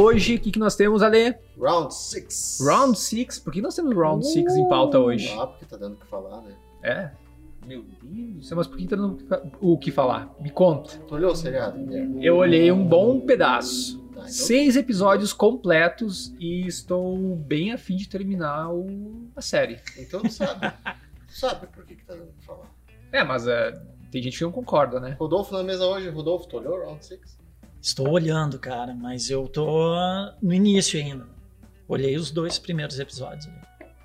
hoje, o que, que nós temos, Ale? Round 6. Round 6. Por que nós temos Round 6 em pauta hoje? Ah, porque tá dando o que falar, né? É? Meu Deus mas por que tá dando o que falar? Me conta. Tu olhou o seriado? Guilherme? Eu olhei um bom pedaço. Tá, então- Seis episódios completos e estou bem afim de terminar o- a série. Então tu sabe. tu sabe por que, que tá dando o que falar. É, mas é, tem gente que não concorda, né? Rodolfo na mesa hoje. Rodolfo, tu olhou o Round 6? Estou olhando, cara, mas eu tô no início ainda. Olhei os dois primeiros episódios. ali.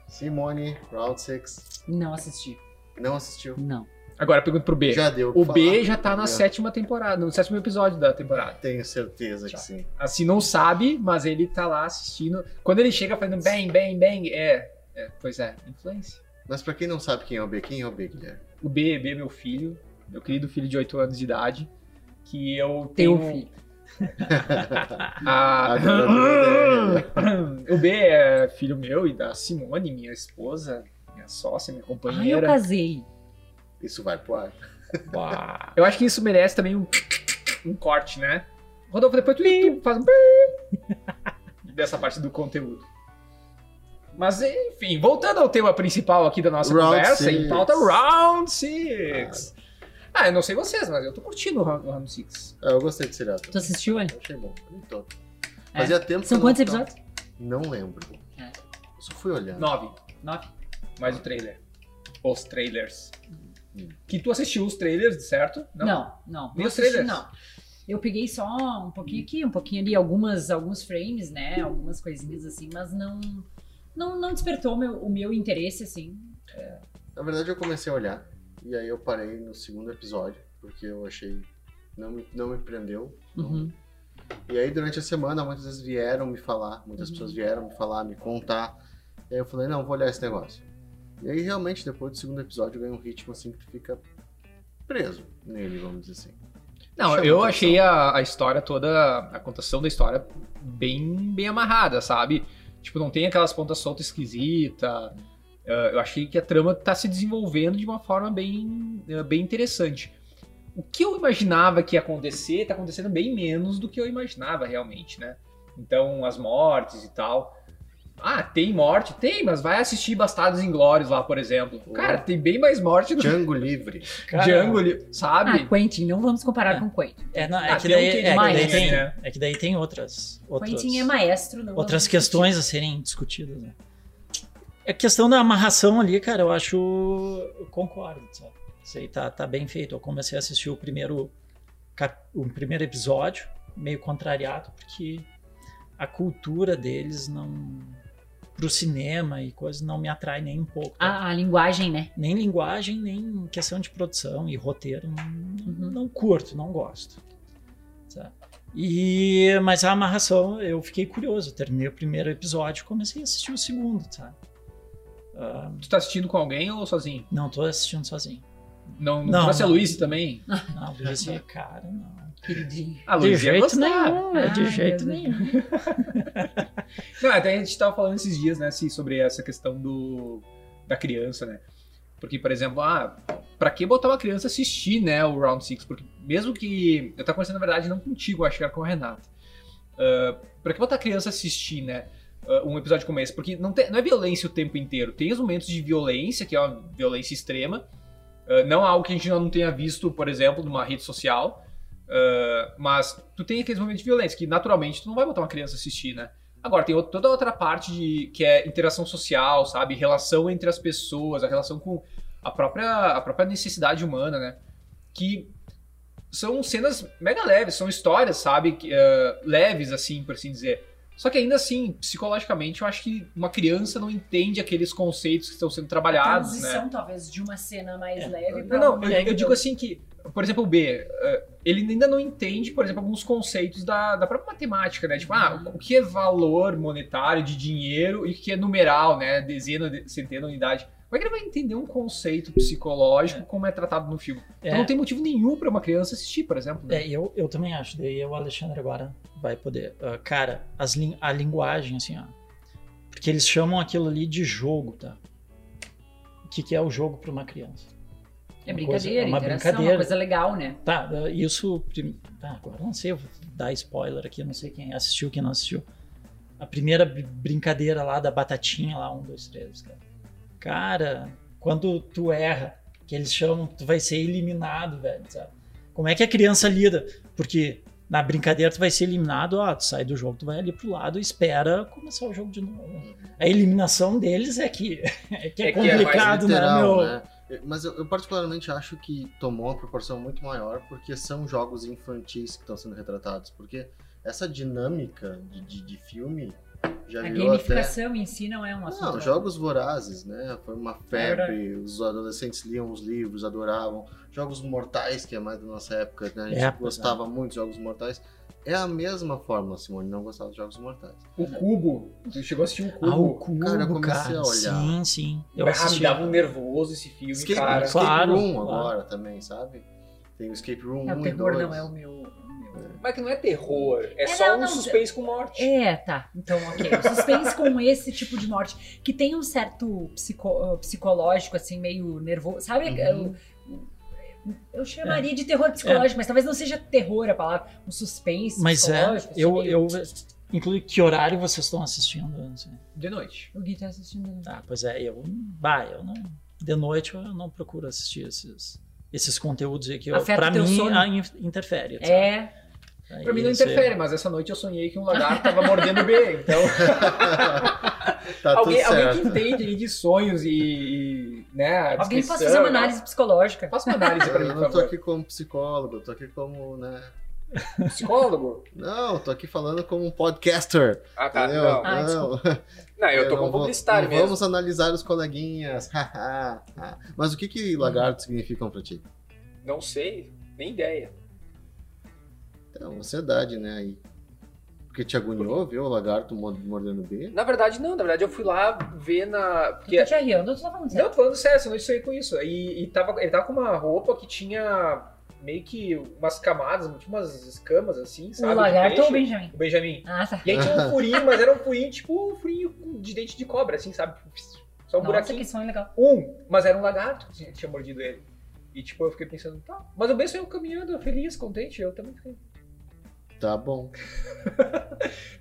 Simone, Round 6. Não assisti. Não assistiu? Não. Agora pergunto pro B. Já deu o B falar. já tá na Já. sétima temporada, no sétimo episódio da temporada. Tenho certeza Já. que sim. Assim, não sabe, mas ele tá lá assistindo. Quando ele chega fazendo bang, bang, bang, é. é, pois é, influência. Mas pra quem não sabe quem é o B, quem é o B, Guilherme? O B, B é meu filho, meu querido filho de 8 anos de idade, que eu Tem tenho. um filho. A... Agora o B é filho meu e da Simone, minha esposa, minha sócia, minha Ai, eu companheira. casei. Isso vai pro ar. Uau. Eu acho que isso merece também um, um corte, né? Rodolfo, depois tu, tu faz um dessa parte do conteúdo. Mas enfim, voltando ao tema principal aqui da nossa Round conversa, em six. pauta Round 6. Ah, eu não sei vocês, mas eu tô curtindo o Round- o Round 6. Ah, eu gostei desse seriado. Tu assistiu, hein? Eu achei bom. Nem todo. É. Fazia tempo que São eu não quantos tava- episódios? Não lembro. É. Eu só fui olhando. 9, Nove. mais o trailer. Os trailers. Hum. Que tu assistiu os trailers, certo? Não, não. não Nem os assisti, trailers? Não. Eu peguei só um pouquinho aqui, um pouquinho ali, algumas, alguns frames, né? Algumas coisinhas assim, mas não, não, não despertou meu, o meu interesse, assim. Na verdade, eu comecei a olhar. E aí eu parei no segundo episódio. Porque eu achei. Não me, não me prendeu. Uhum. E aí, durante a semana, muitas vezes vieram me falar. Muitas Uhum. pessoas vieram me falar, me contar. E aí eu falei, não, vou olhar esse negócio. E aí, realmente, depois do segundo episódio, ganha um ritmo assim que tu fica preso nele, vamos dizer assim. Não, Chama eu atenção. achei a, a história toda, a contação da história bem, bem amarrada, sabe? Tipo, não tem aquelas pontas soltas esquisitas. Eh, eu achei que a trama tá se desenvolvendo de uma forma bem, eh, bem interessante. O que eu imaginava que ia acontecer, tá acontecendo bem menos do que eu imaginava realmente, né? Então, as mortes e tal. Ah, tem morte? Tem, mas vai assistir Bastardos Inglórios lá, por exemplo. Cara, tem bem mais morte do que Django livre. Django, ali, sabe? Ah, Quentin, não vamos comparar É. com Quentin. É, não, é, Ah, que um daí, quê de é, que daí tem, né? é que daí tem outras, outras, Quentin é maestro, não outras questões a serem discutidas. Né? A questão da amarração ali, cara, eu acho. Eu concordo, sabe? Isso aí tá, tá bem feito. Eu comecei a assistir o primeiro, o primeiro episódio, meio contrariado, porque a cultura deles não. pro cinema e coisas não me atrai nem um pouco. A, a linguagem, né? Nem linguagem, nem questão de produção e roteiro. Não, Uhum. não curto, não gosto. Sabe? E, mas a amarração, eu fiquei curioso. Terminei o primeiro episódio e comecei a assistir o segundo, sabe? Ah, Tu tá assistindo com alguém ou sozinho? não tô assistindo sozinho. Não, não, Não, trouxe a. Luiz também? Não, Luiz, cara, não. Queridinho. A De Luiz ia jeito nenhum, é de Ah, jeito nenhum. Não, até a gente tava falando esses dias, né, assim, sobre essa questão do da criança, né? Porque, por exemplo, ah, pra que botar uma criança assistir, né, o Round 6? Porque mesmo que. Eu tava conversando, na verdade, não contigo, acho que era com a Renata. Ah, pra que botar a criança assistir, né? Ah, um episódio como esse? Porque não, tem- não é violência o tempo inteiro. Tem os momentos de violência, que é uma violência extrema. ah, não é algo que a gente não tenha visto, por exemplo, numa rede social. ah, mas tu tem aqueles momentos de violência que naturalmente tu não vai botar uma criança assistir, né? Agora, tem outra- toda outra parte de, que é interação social, sabe? Relação entre as pessoas, a relação com a própria, a própria necessidade humana, né? Que são cenas mega leves, são histórias, sabe? Eh, leves, assim, por assim dizer. Só que ainda assim, psicologicamente, eu acho que uma criança não entende aqueles conceitos que estão sendo trabalhados, né? transição, talvez, de uma cena mais É. leve pra Não, eu, eu digo assim que, por exemplo, o B, eh, ele ainda não entende, por exemplo, alguns conceitos da, da própria matemática, né? Tipo, ah, Uhum. o que é valor monetário de dinheiro e o que é numeral, né? Dezena, de- centena, unidade. Como é que ele vai entender um conceito psicológico como é tratado no filme? Então É. não tem motivo nenhum pra uma criança assistir, por exemplo. né? É, eu, eu também acho. Daí o Alexandre agora vai poder. Ah, cara, as lin- a linguagem, assim, ó. Porque eles chamam aquilo ali de jogo, tá? O que, que é o jogo para uma criança? É Uma brincadeira, coisa- é uma interação, brincadeira. uma coisa legal, né? Tá, isso. Tá, agora eu não sei, eu vou dar spoiler aqui, eu não sei quem assistiu, quem não assistiu. A primeira br- brincadeira lá da batatinha, lá, um, dois, três, cara. Cara, quando tu erra, que eles chamam, tu vai ser eliminado, velho, sabe? Como é que a criança lida? Porque na brincadeira tu vai ser eliminado, ó, tu sai do jogo, tu vai ali pro lado e espera começar o jogo de novo. A eliminação deles é que é, que é É que é mais complicado, né, literal, meu? né? Mas eu, eu particularmente acho que tomou uma proporção muito maior porque são jogos infantis que estão sendo retratados. Porque essa dinâmica de, de, de filme já A virou até... gamificação em si não é um assunto. Não, jogos vorazes, né? Foi uma É febre, os adolescentes liam os livros, adoravam. Jogos mortais, que é mais da nossa época, né? A gente É, gostava muito de jogos mortais. É a mesma fórmula, Simone, não gostava de jogos mortais. O Cubo. Tu chegou a assistir o Cubo. Ah, o cubo, Cara, cara. eu comecei a olhar. Sim, sim. Eu Ah, me dava um nervoso esse filme, Escape, cara. Escape Claro, Room claro. agora também, sabe? Tem o Escape Room É, 1 o e terror 2. não é o meu. meu. Mas que não é terror, é, É, só não, um não, suspense com morte. É, tá. Então, ok. O suspense com esse tipo de morte, que tem um certo psico- psicológico, assim, meio nervoso. Sabe? Uhum. Eu, eu chamaria de terror psicológico, mas talvez não seja terror a palavra. Um suspense Mas é, psicológico. assim, eu, eu. Inclui que horário vocês estão assistindo? Não sei. De noite. O Gui tá assistindo. Ah, pois é, eu. Bah, eu não. De noite eu não procuro assistir esses, esses conteúdos aí que eu, pra mim sono? ah, in- interfere. sabe? É. Aí Pra mim não interfere, mas essa noite eu sonhei que um lagarto tava mordendo o B. Então, tá alguém, tudo alguém que entende de sonhos e, e, né, Alguém pode fazer uma né? análise psicológica. Faça uma análise pra mim, Eu por não tô favor. aqui como psicólogo, eu tô aqui como, né? Psicólogo? Não, tô aqui falando como um podcaster. Ah, tá. entendeu? Não, Ah, não, não eu tô como publicitário mesmo. Vamos analisar os coleguinhas. Mas o que que lagartos significam pra ti? Não sei, nem ideia. Então, ansiedade, né? Aí. Porque te agoniou, viu o lagarto mo- mordendo o B? Na verdade, não. Na verdade, eu fui lá ver na. Tu Porque tá te arriando ou tu tá falando Não, sério? tô falando sério, eu sonhei com isso. E, e tava, ele tava com uma roupa que tinha meio que umas camadas, tipo umas escamas assim, sabe? O lagarto ou o. Benjamin? O Benjamin. Ah, tá. E aí tinha um furinho, mas era um furinho tipo um furinho de dente de cobra, assim, sabe? Só um Nossa, buraquinho. que sonho legal. Um, mas era um lagarto que tinha, tinha mordido ele. E tipo, eu fiquei pensando, tá. Mas o Ben saiu caminhando, feliz, contente, eu também fiquei. Tá bom.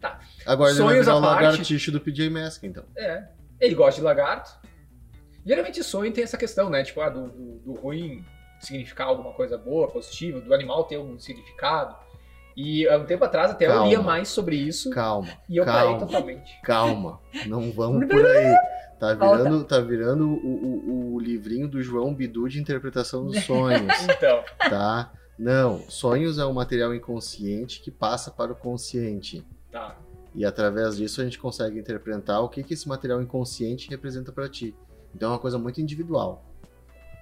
Tá. Agora ele vai Sonhos virar à o parte. lagartixe do PJ Mask, então. É. Ele gosta de lagarto. Geralmente sonho tem essa questão, né? Tipo, ah, do, do, do ruim significar alguma coisa boa, positiva, do animal ter um significado. E há um tempo atrás até eu Calma. lia mais sobre isso Calma, e eu calma. parei totalmente. calma. Não vamos por aí. Tá virando, tá virando o, o, o livrinho do João Bidu de interpretação dos sonhos, Então, tá? Não, sonhos é um material inconsciente que passa para o consciente. tá. E através disso a gente consegue interpretar o que, que esse material inconsciente representa pra ti. Então é uma coisa muito individual.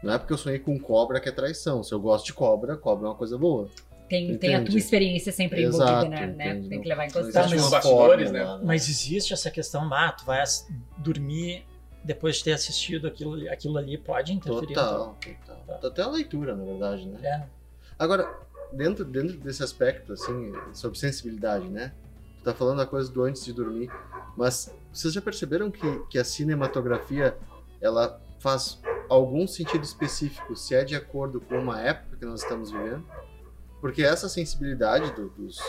Não é porque eu sonhei com cobra que é traição. Se eu gosto de cobra, cobra é uma coisa boa. Tem, tem a tua experiência sempre Exato, envolvida, né? né? entendi. Tem que levar em Não consideração. bastidores, fórmula, né? Mas existe essa questão, ah, tu vai dormir depois de ter assistido aquilo, aquilo ali, pode interferir. Total, total. Até a leitura, na verdade, né? É. Agora, dentro, dentro desse aspecto, assim, sobre sensibilidade, né? Tu tá falando a coisa do antes de dormir, mas vocês já perceberam que, que a cinematografia, ela faz algum sentido específico se é de acordo com uma época que nós estamos vivendo? Porque essa sensibilidade do, dos,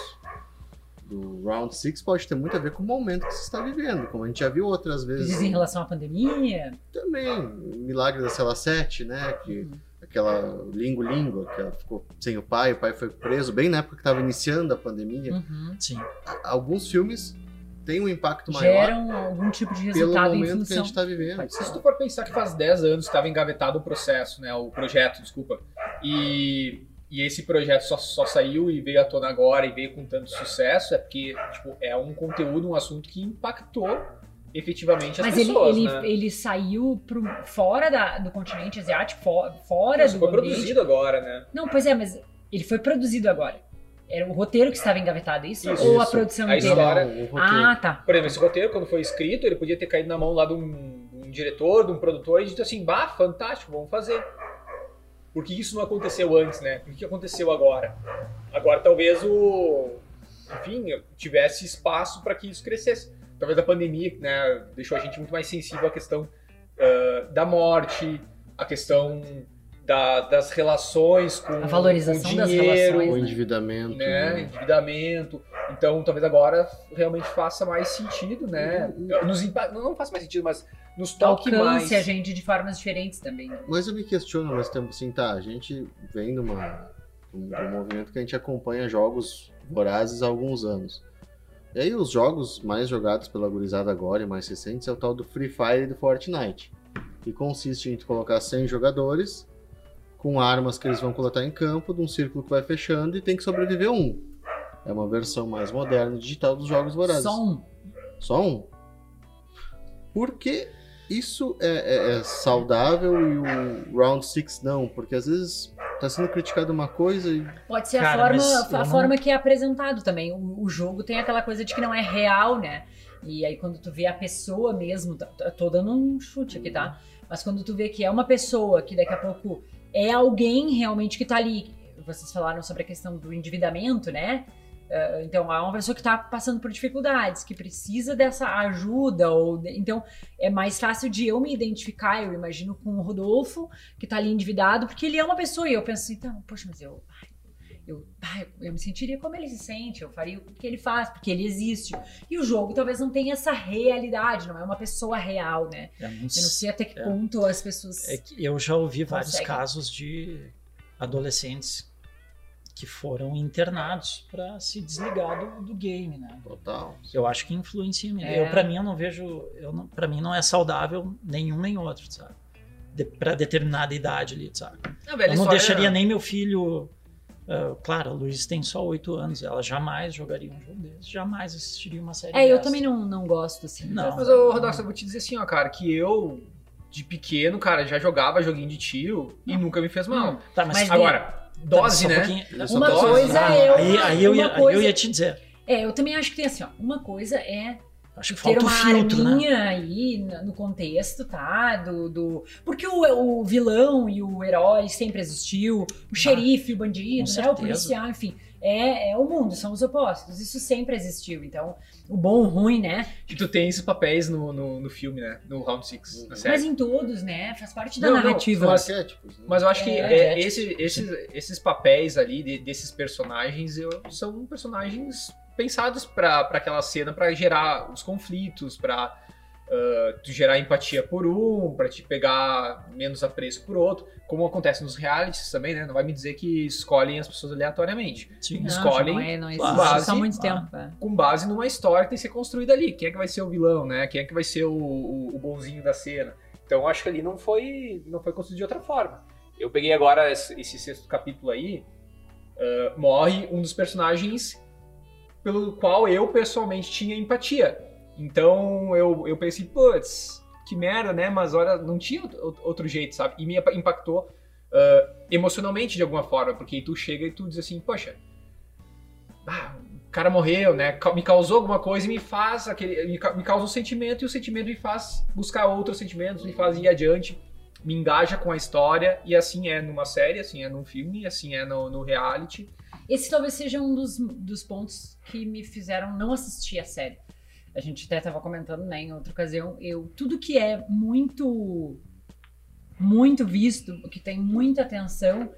do Round Six pode ter muito a ver com o momento que você está vivendo, como a gente já viu outras vezes. diz em relação à pandemia. Também, Milagre da Cela 7, né? Que aquela Lingo Lingo, que ela ficou sem o pai, o pai foi preso bem na época que estava iniciando a pandemia. Uhum. Sim. Alguns filmes têm um impacto maior Geram algum tipo de pelo resultado em momento que a função. gente está vivendo. Se tu for pensar que faz 10 anos estava engavetado o processo, né? O projeto, desculpa. E, e esse projeto só, só saiu e veio à tona agora e veio com tanto sucesso, é porque tipo, é um conteúdo, um assunto que impactou efetivamente as Mas ele, pessoas, ele, né? ele saiu pro, fora da- do continente asiático, fo- fora Isso do foi ambiente. produzido agora, né? Não, pois é, mas ele foi produzido agora. Era o roteiro que estava engavetado, é isso? Isso, Ou a isso. produção A inteira? história- Não. Ah, tá. Por exemplo, esse roteiro, quando foi escrito, ele podia ter caído na mão lá de um, um diretor, de um produtor, e dito assim, bah, fantástico, vamos fazer. Por que isso não aconteceu antes, né? Por que que aconteceu agora? Agora talvez o... Enfim, tivesse espaço para que isso crescesse. Talvez a pandemia, né, deixou a gente muito mais sensível à questão ah, da morte, a questão da- das relações com, A valorização com das dinheiro, relações, O né? endividamento. né, né? endividamento. Então, talvez agora realmente faça mais sentido, né? Nos não faça mais sentido, mas nos toque mais. Alcance a gente de formas diferentes também. né? Mas eu me questiono ao mesmo tempo assim, tá, a gente vem um, um movimento que a gente acompanha jogos vorazes há alguns anos. E aí os jogos mais jogados pela gurizada agora e mais recentes é o tal do Free Fire e do Fortnite. Que consiste em colocar 100 jogadores com armas que eles vão coletar em campo, de um círculo que vai fechando e tem que sobreviver um. É uma versão mais moderna e digital dos jogos vorazes. Só um. Só um? Porque isso é, é- é saudável e o Round 6 não? Porque às vezes tá sendo criticado uma coisa e. Pode ser Cara, a forma, a não- forma que é apresentado também. O, o jogo tem aquela coisa de que não é real, né? E aí quando tu vê a pessoa mesmo, tá- tá- tô dando um chute aqui, tá? Mas quando tu vê que é uma pessoa que daqui a pouco é alguém realmente que tá ali. Vocês falaram sobre a questão do endividamento, né? Eh, Então, é uma pessoa que está passando por dificuldades, que precisa dessa ajuda. ou Então, é mais fácil de eu me identificar, eu imagino, com o Rodolfo, que está ali endividado, porque ele é uma pessoa. E eu penso assim, então, poxa, mas eu. Eu, eu me sentiria como ele se sente, eu faria o que ele faz, porque ele existe. E o jogo talvez não tenha essa realidade, não é uma pessoa real, né? Eu não Eu não sei até que É. ponto as pessoas. É que eu já ouvi vários Consegue. casos de adolescentes que foram internados para se desligar do, do game, né? Total. Eu acho que influencia mesmo. É. Eu para mim eu não vejo, eu não, para mim não é saudável nenhum nem outro, sabe? De, para determinada idade ali, sabe? Não, velho, Eu não deixaria nem meu filho. ah, claro, a Luiz tem só oito anos, ela jamais jogaria um jogo desse, jamais assistiria uma série É, eu dessa. também não, não gosto, assim. Não. Mas, ô, Rodox, eu vou te dizer assim, ó, cara, que eu, de pequeno, cara, já jogava joguinho de tiro e nunca me fez mal. Tá, mas, Mas Agora, dose, só um né? só Uma dose, coisa Ah, é eu- aí, aí eu ia, aí coisa- eu ia te dizer. É, eu também acho que tem assim, ó. Uma coisa é Acho que ter falta o uma filtro, né? aí no contexto, tá? Do, do... Porque o, o vilão e o herói sempre existiu, o xerife, o bandido, né? O policial, enfim. É, é o mundo, são os opostos. Isso sempre existiu. Então, o bom, o ruim, né? E tu tem esses papéis no, no, no filme, né? No Round 6, na série. Mas em todos, né? Faz parte da Não, não, narrativa. mas- arquétipos, né? Mas eu acho que É, é, esse- esses, esses papéis ali, de- desses personagens, eu- são personagens pensados pra pra aquela cena, pra gerar os conflitos, pra ah, tu gerar empatia por um, pra te pegar menos apreço por outro, como acontece nos realities também, né? Não vai me dizer que escolhem as pessoas aleatoriamente. Sim. Não, escolhem Não, é, não existe base, isso há muito tempo. é. Com base numa história que tem que ser construída ali. Quem é que vai ser o vilão, né? Quem é que vai ser o, o, o bonzinho da cena. Então eu acho que ali não foi, não foi construído de outra forma. Eu peguei agora esse, sexto capítulo aí, ah, morre um dos personagens pelo qual eu pessoalmente tinha empatia. Então eu, eu pensei, putz, que merda, né? Mas olha, não tinha outro- jeito, sabe? E me impactou ah, emocionalmente de alguma forma, porque tu chega e tu diz assim, poxa, ah, o cara morreu, né? Me causou alguma coisa e me faz aquele. Me causa um sentimento e o sentimento me faz buscar outros sentimentos, me faz ir adiante, me engaja com a história, e assim é numa série, assim é num filme, assim é no, no reality. Esse talvez seja um dos, dos pontos que me fizeram não assistir a série. A gente até estava comentando, né, em outra ocasião, eu tudo que é muito muito visto, que tem muita atenção,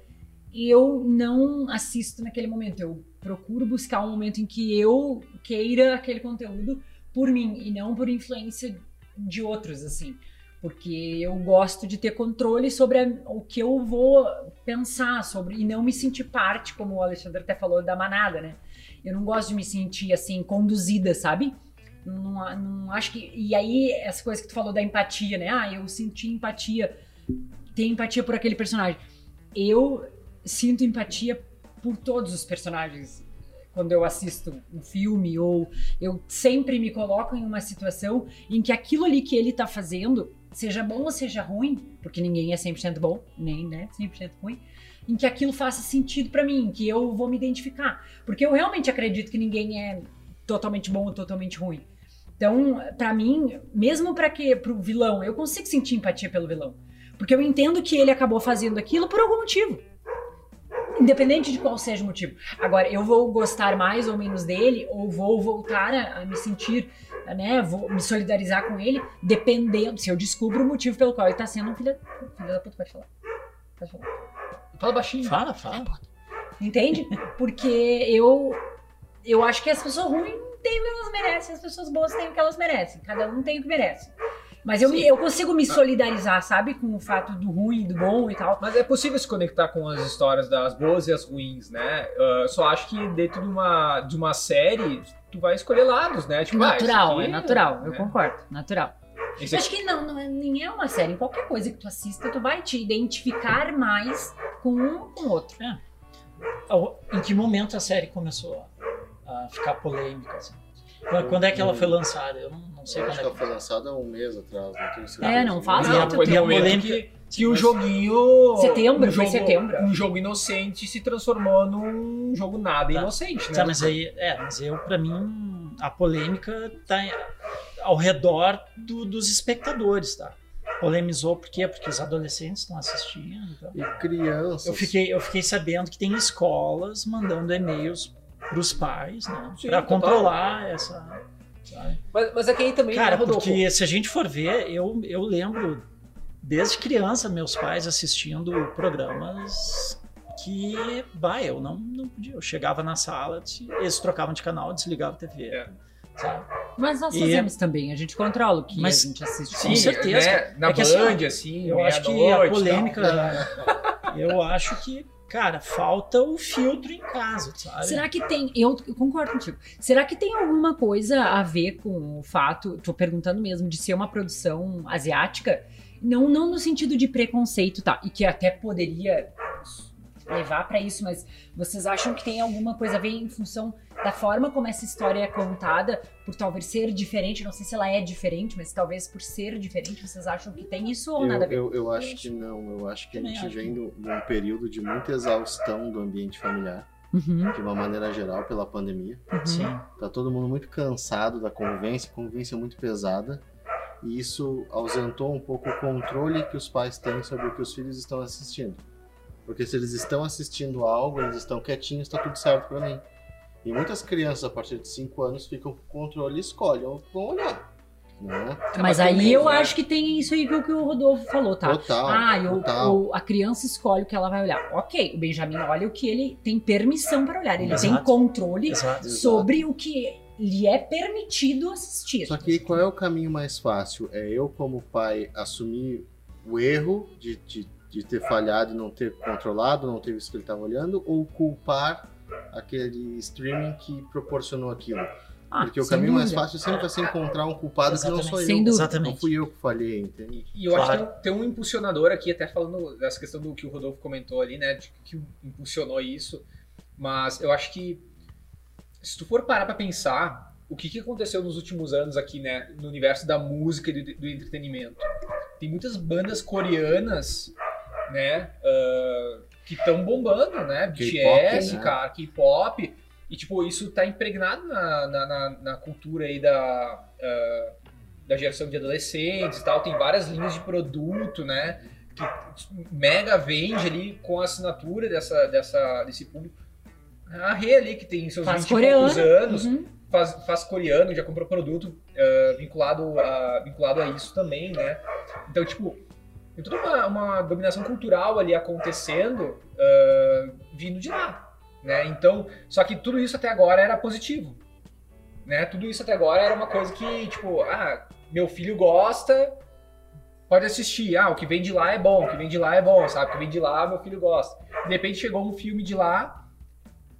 eu não assisto naquele momento. Eu procuro buscar um momento em que eu queira aquele conteúdo por mim e não por influência de outros, assim. Porque eu gosto de ter controle sobre a- o que eu vou pensar sobre e não me sentir parte, como o Alexandre até falou, da manada, né? Eu não gosto de me sentir assim, conduzida, sabe? Não, não acho que. E aí, essa coisa que tu falou da empatia, né? Ah, eu senti empatia, tenho empatia por aquele personagem. Eu sinto empatia por todos os personagens quando eu assisto um filme, ou eu sempre me coloco em uma situação em que aquilo ali que ele tá fazendo, seja bom ou seja ruim, porque ninguém é 100% bom, nem né, 100% ruim, em que aquilo faça sentido pra mim, que eu vou me identificar. Porque eu realmente acredito que ninguém é totalmente bom ou totalmente ruim. Então, pra mim, mesmo para que pro vilão, eu consigo sentir empatia pelo vilão, porque eu entendo que ele acabou fazendo aquilo por algum motivo. Independente de qual seja o motivo. Agora, eu vou gostar mais ou menos dele, ou vou voltar a, a me sentir, né? Vou me solidarizar com ele, dependendo. Se eu descubro o motivo pelo qual ele tá sendo um filho, filho da puta, pode falar. Pode falar. Fala baixinho. Fala, fala. Entende? Porque eu eu acho que as pessoas ruins têm o que elas merecem, as pessoas boas têm o que elas merecem. Cada um tem o que merece. Mas eu, me- eu consigo me solidarizar, sabe? Com o fato do ruim e do bom e tal. Mas é possível se conectar com as histórias das boas e as ruins, né? Eu só acho que dentro de uma, de uma série, tu vai escolher lados, né? Tipo, ah, Natural, aqui é natural, eu né? concordo, natural. Esse Eu acho que não, não é, nem é uma série. Em qualquer coisa que tu assista, tu vai te identificar mais com um ou com o outro. Ao- Em que momento a série começou a ficar polêmica? assim? Quando é que ela foi lançada? Eu não, não sei Eu quando acho é que ela foi lançada há um mês atrás, não tenho certeza. É, não faz Não, muito foi E a polêmica- que, que o joguinho. Setembro, um foi jogo, setembro. Um jogo inocente se transformou num jogo nada Tá. inocente, né? Tá, mas aí, é, mas eu, pra mim, a polêmica tá ao redor do- dos espectadores, tá? Polemizou por quê? Porque os adolescentes estão assistindo. então. E crianças. Eu fiquei, eu fiquei sabendo que tem escolas mandando e-mails pros pais, né? Sim, pra total. controlar essa. sabe? Mas, mas é que aí também, Cara, né, Rodolfo? porque se a gente for ver, eu, eu lembro desde criança meus pais assistindo programas que, bah, eu não, não podia. Eu chegava na sala, eles trocavam de canal, desligavam a TV. É. Sabe? Mas nós E- fazemos também, a gente controla o que Mas- a gente assiste. Com certeza, Né? Na É que assim, Band, assim, Eu acho que a e polêmica. tal. eu acho que, cara, falta o filtro em casa, sabe? Será que tem. Eu, concordo contigo. Será que tem alguma coisa a ver com o fato, tô perguntando mesmo, de ser uma produção asiática? Não, não no sentido de preconceito, tá? E que até poderia levar pra isso, mas vocês acham que tem alguma coisa a ver em função da forma como essa história é contada, por talvez ser diferente? Não sei se ela é diferente, mas talvez por ser diferente, vocês acham que tem isso ou nada a Eu, ver? eu, eu acho que não. Eu acho que a gente acho. vem de um período de muita exaustão do ambiente familiar, Uhum, de uma maneira geral, pela pandemia. uhum. Sim. Tá todo mundo muito cansado da convivência, convivência muito pesada. E isso ausentou um pouco o controle que os pais têm sobre o que os filhos estão assistindo. Porque se eles estão assistindo algo, eles estão quietinhos, tá tudo certo pra mim. E muitas crianças a partir de 5 anos ficam com controle e escolhem o vão olhar. Né? Mas aí também, eu né? acho que tem isso aí que o que o Rodolfo falou, tá? Total. Ah, e o- total. o- a criança escolhe o que ela vai olhar. Ok, o Benjamin olha o que ele tem permissão para olhar. Ele tem Exato. controle Exato. sobre o que lhe é permitido assistir. Só que qual é o caminho mais fácil? É eu, como pai, assumir o erro de, de, de ter falhado e não ter controlado, não ter visto o que ele estava olhando, ou culpar aquele streaming que proporcionou aquilo? Ah, Porque o caminho mais dúvida. fácil sempre vai ser encontrar um culpado que não sou Sem eu. dúvida. Exatamente. Não fui eu que falhei, entende? E eu acho Claro. que tem, tem um impulsionador aqui, até falando dessa questão do que o Rodolfo comentou ali, né? De que impulsionou isso. Mas eu acho que se tu for parar pra pensar o que, que aconteceu nos últimos anos aqui, né? No universo da música e do, do entretenimento. Tem muitas bandas coreanas, né? ah, que estão bombando, né? BTS, né? cara, K-pop. E, tipo, isso tá impregnado na, na, na, na cultura aí da, ah, da geração de adolescentes e tal. Tem várias linhas de produto, né? Que mega vende ali com a assinatura dessa, dessa, desse público. A Rê ali, que tem seus Faz 20 e poucos coreano. anos, Uhum. faz, faz coreano, já comprou produto ah, vinculado, a, vinculado a isso também, né? Então, tipo, tem toda uma, uma dominação cultural ali acontecendo ah, vindo de lá, né? Então, só que tudo isso até agora era positivo, né? Tudo isso até agora era uma coisa que, tipo, ah, meu filho gosta, pode assistir. Ah, o que vem de lá é bom, o que vem de lá é bom, sabe? O que vem de lá, meu filho gosta. De repente chegou um filme de lá,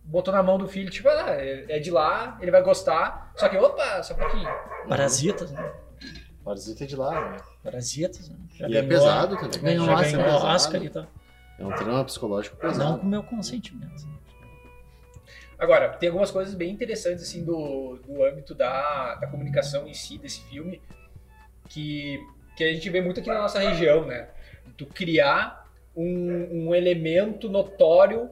botou na mão do filho, tipo, ah, é de lá, ele vai gostar. Só que, opa, só um pouquinho. Parasitas, né? Parasita é de lá, né? Parasitas, né? Já E é ganhou- pesado também. Ganhou Já ganhou Pesado. Oscar e tal. É um trama psicológico Não pesado. com o meu consentimento. Agora, tem algumas coisas bem interessantes, assim, do, do âmbito da, da comunicação em si, desse filme, que, que a gente vê muito aqui na nossa região, né? Tu criar um, um elemento notório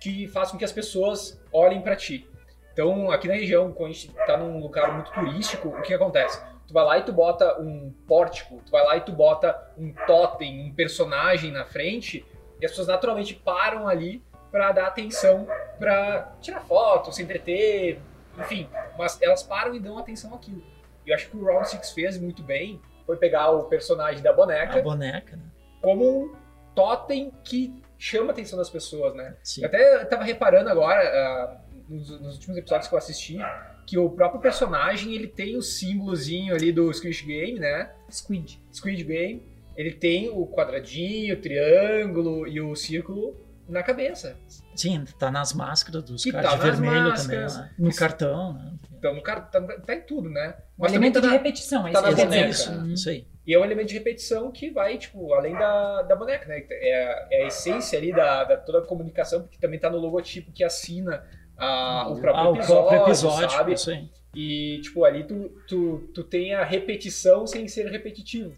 que faz com que as pessoas olhem pra ti. Então, aqui na região, quando a gente tá num lugar muito turístico, o que acontece? Tu vai lá e tu bota um pórtico, tu vai lá e tu bota um totem, um personagem na frente, e as pessoas naturalmente param ali pra dar atenção pra tirar foto, se entreter, enfim. Mas elas param e dão atenção àquilo. E eu acho que o Round Six fez muito bem, foi pegar o personagem da A boneca boneca, né? como um, totem que chama a atenção das pessoas, né? Sim. Eu até tava reparando agora, ah, nos, nos últimos episódios que eu assisti, que o próprio personagem, ele tem o símbolozinho ali do Squish Game, né? Squid. Squid Game. Ele tem o quadradinho, o triângulo e o círculo na cabeça. Sim, tá nas máscaras dos caras tá de vermelho máscaras. também, né? no cartão, né? Então, no cara, tá, tá em tudo, né? Um Mas também elemento tá de na- repetição, é tá isso na boneca. dizer. Isso, Uhum. isso aí. E é um elemento de repetição que vai, tipo, além da, da boneca, né? É, é a essência ali da, da toda a comunicação, porque também tá no logotipo que assina a, o próprio Ah, o episódio, próprio episódio, sabe? isso aí. E, tipo, ali tu, tu, tu tem a repetição sem ser repetitivo,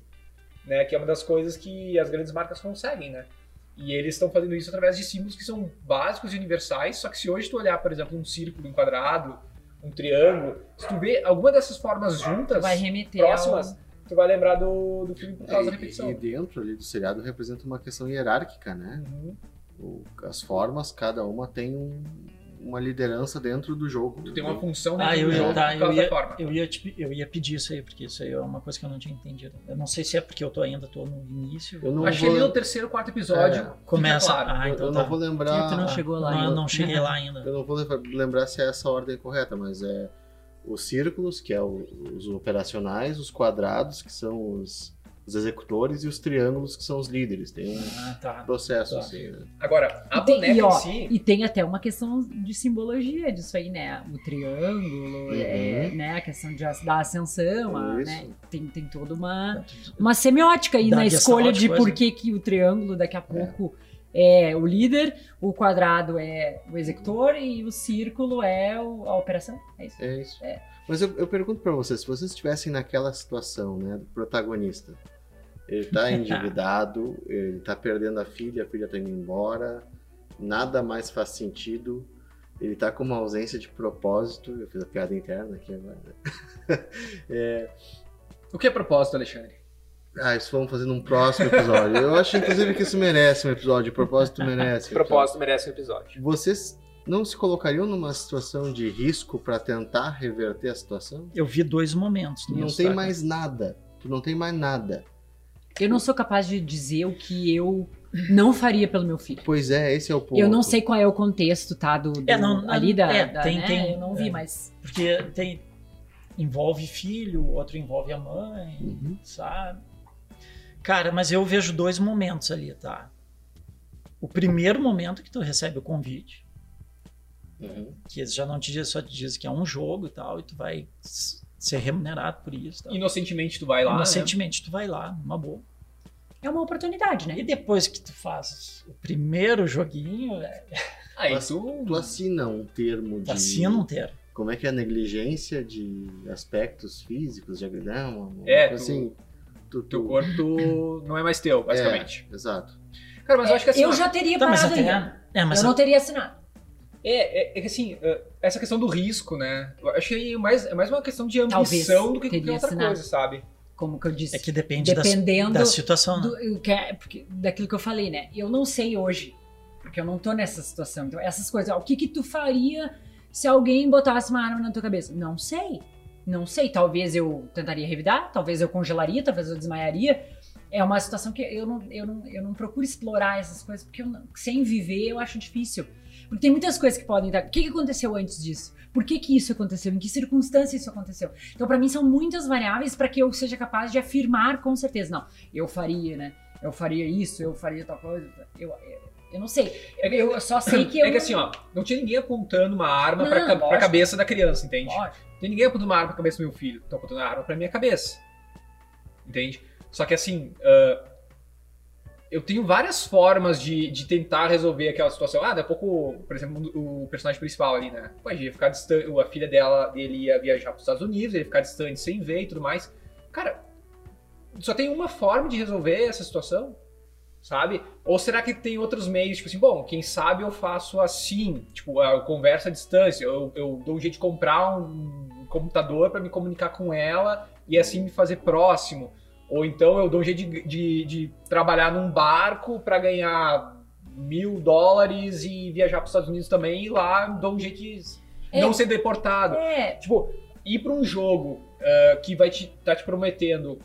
né? Que é uma das coisas que as grandes marcas conseguem, né? E eles estão fazendo isso através de símbolos que são básicos e universais, só que se hoje tu olhar, por exemplo, um círculo, um quadrado, um triângulo, se tu vê alguma dessas formas juntas, Vai remeter próximas, ao... tu vai lembrar do, do filme por causa da É, repetição. e dentro ali do seriado representa uma questão hierárquica, né? Uhum. O- as formas, cada uma tem um- uma liderança dentro do jogo. Tu tem uma função dentro Ah, eu do ia, jogo tá, eu, ia, forma. eu, ia te- eu ia pedir isso aí, porque isso aí é uma coisa que eu não tinha entendido. Eu não sei se é porque eu tô ainda tô no início. Eu não Acho que vou, ali no terceiro, quarto episódio É, Começa. claro. Ah, eu, então eu tá. não vou lembrar. Tu não chegou lá Não, eu ainda. não cheguei lá ainda. Eu não vou lembra- lembrar se é essa a ordem correta, mas é os círculos, que é o- os operacionais, os quadrados, que são os, os executores, e os triângulos, que são os líderes. Tem um Ah, tá. processo, Tá. assim, né? Agora, a E tem- boneca e, ó, em si... E tem até uma questão de simbologia disso aí, né? O triângulo, Uhum. é, né? A questão de, da ascensão, a- né? Tem, tem toda uma, uma semiótica aí Dá na de escolha de por que, que o triângulo daqui a pouco é. o líder, o quadrado é o executor e o círculo é o- a operação. É isso. É isso. É. Mas eu, eu pergunto pra vocês, se vocês estivessem naquela situação, né, do protagonista, ele tá endividado, ele tá perdendo a filha, a filha tá indo embora, nada mais faz sentido, ele tá com uma ausência de propósito, eu fiz a piada interna aqui agora. né? É, O que é propósito, Alexandre? ah, isso vamos fazer num próximo episódio. Eu acho, inclusive, que isso merece um episódio, propósito merece. um episódio. merece um episódio. Vocês não se colocariam numa situação de risco pra tentar reverter a situação? Eu vi dois momentos Tu não tem mais nada. Tu não tem mais nada. Eu não sou capaz de dizer o que eu não faria pelo meu filho. Pois é, esse é o ponto. Eu não sei qual é o contexto, tá? Do, do- É, não- não- ali da. é, da- tem- né? tem- eu não vi, é. mas. Porque tem. Envolve filho, o outro envolve a mãe, Uhum. sabe? Cara, mas eu vejo dois momentos ali, tá? O primeiro momento que tu recebe o convite, Uhum. que eles já não te diz, só te diz que é um jogo e tal, e tu vai ser remunerado por isso. Tal. Inocentemente tu vai lá, né? Inocentemente tu vai lá, numa boa. É uma oportunidade, né? E depois que tu faz o primeiro joguinho, é, Aí Mas tu... Tu assina um termo tu de. assina um termo. Como é que é a negligência de aspectos físicos de agredão? uma É, tu- assim. Tu, Teu tu- corpo não é mais teu, basicamente. É, exato. Cara, mas eu acho que assim... eu já teria Tá, parado aí. é, mas eu não teria assinado. É, é, é que assim, é, essa questão do risco, né? Eu achei mais, é mais uma questão de ambição Talvez do que qualquer outra assinado. coisa, sabe? Como que eu disse. é que depende da, Dependendo da situação, né? do, eu quero- porque- daquilo que eu falei, né? Eu não sei hoje, porque eu não tô nessa situação. Então, essas coisas, ó, o que que tu faria se alguém botasse uma arma na tua cabeça? Não sei. Não sei. Talvez eu tentaria revidar, talvez eu congelaria, talvez eu desmaiaria. É uma situação que eu não, eu não, eu não procuro explorar essas coisas, porque eu não- sem viver eu acho difícil. Porque tem muitas coisas que podem estar. O que, que aconteceu antes disso? Por que, que isso aconteceu? Em que circunstância isso aconteceu? Então, pra mim, são muitas variáveis para que eu seja capaz de afirmar com certeza. Não, eu faria, né? Eu faria isso, eu faria tal coisa. Eu, eu, eu não sei. Eu, eu só sei que eu. É que assim, ó, não tinha ninguém apontando uma arma Não, pra, ca- pra lógico. cabeça da criança, entende? Lógico. Não tem ninguém apontando uma arma pra cabeça do meu filho. Tô apontando uma arma pra minha cabeça. Entende? Só que assim, ah, eu tenho várias formas de, de tentar resolver aquela situação. Ah, daqui a pouco, por exemplo, o personagem principal ali, né? Pô, ia ficar distante, a filha dela, dele ia viajar pros Estados Unidos, ele ia ficar distante sem ver e tudo mais. Cara, só tem uma forma de resolver essa situação, sabe? Ou será que tem outros meios, tipo assim, bom, quem sabe eu faço assim, tipo, eu converso à distância, eu, eu dou um jeito de comprar um computador para me comunicar com ela e assim me fazer próximo. Ou então eu dou um jeito de, de, de trabalhar num barco para ganhar mil dólares e viajar para os Estados Unidos também e lá dou um jeito de É. não ser deportado. É, Tipo, ir para um jogo ah, que vai te tá te prometendo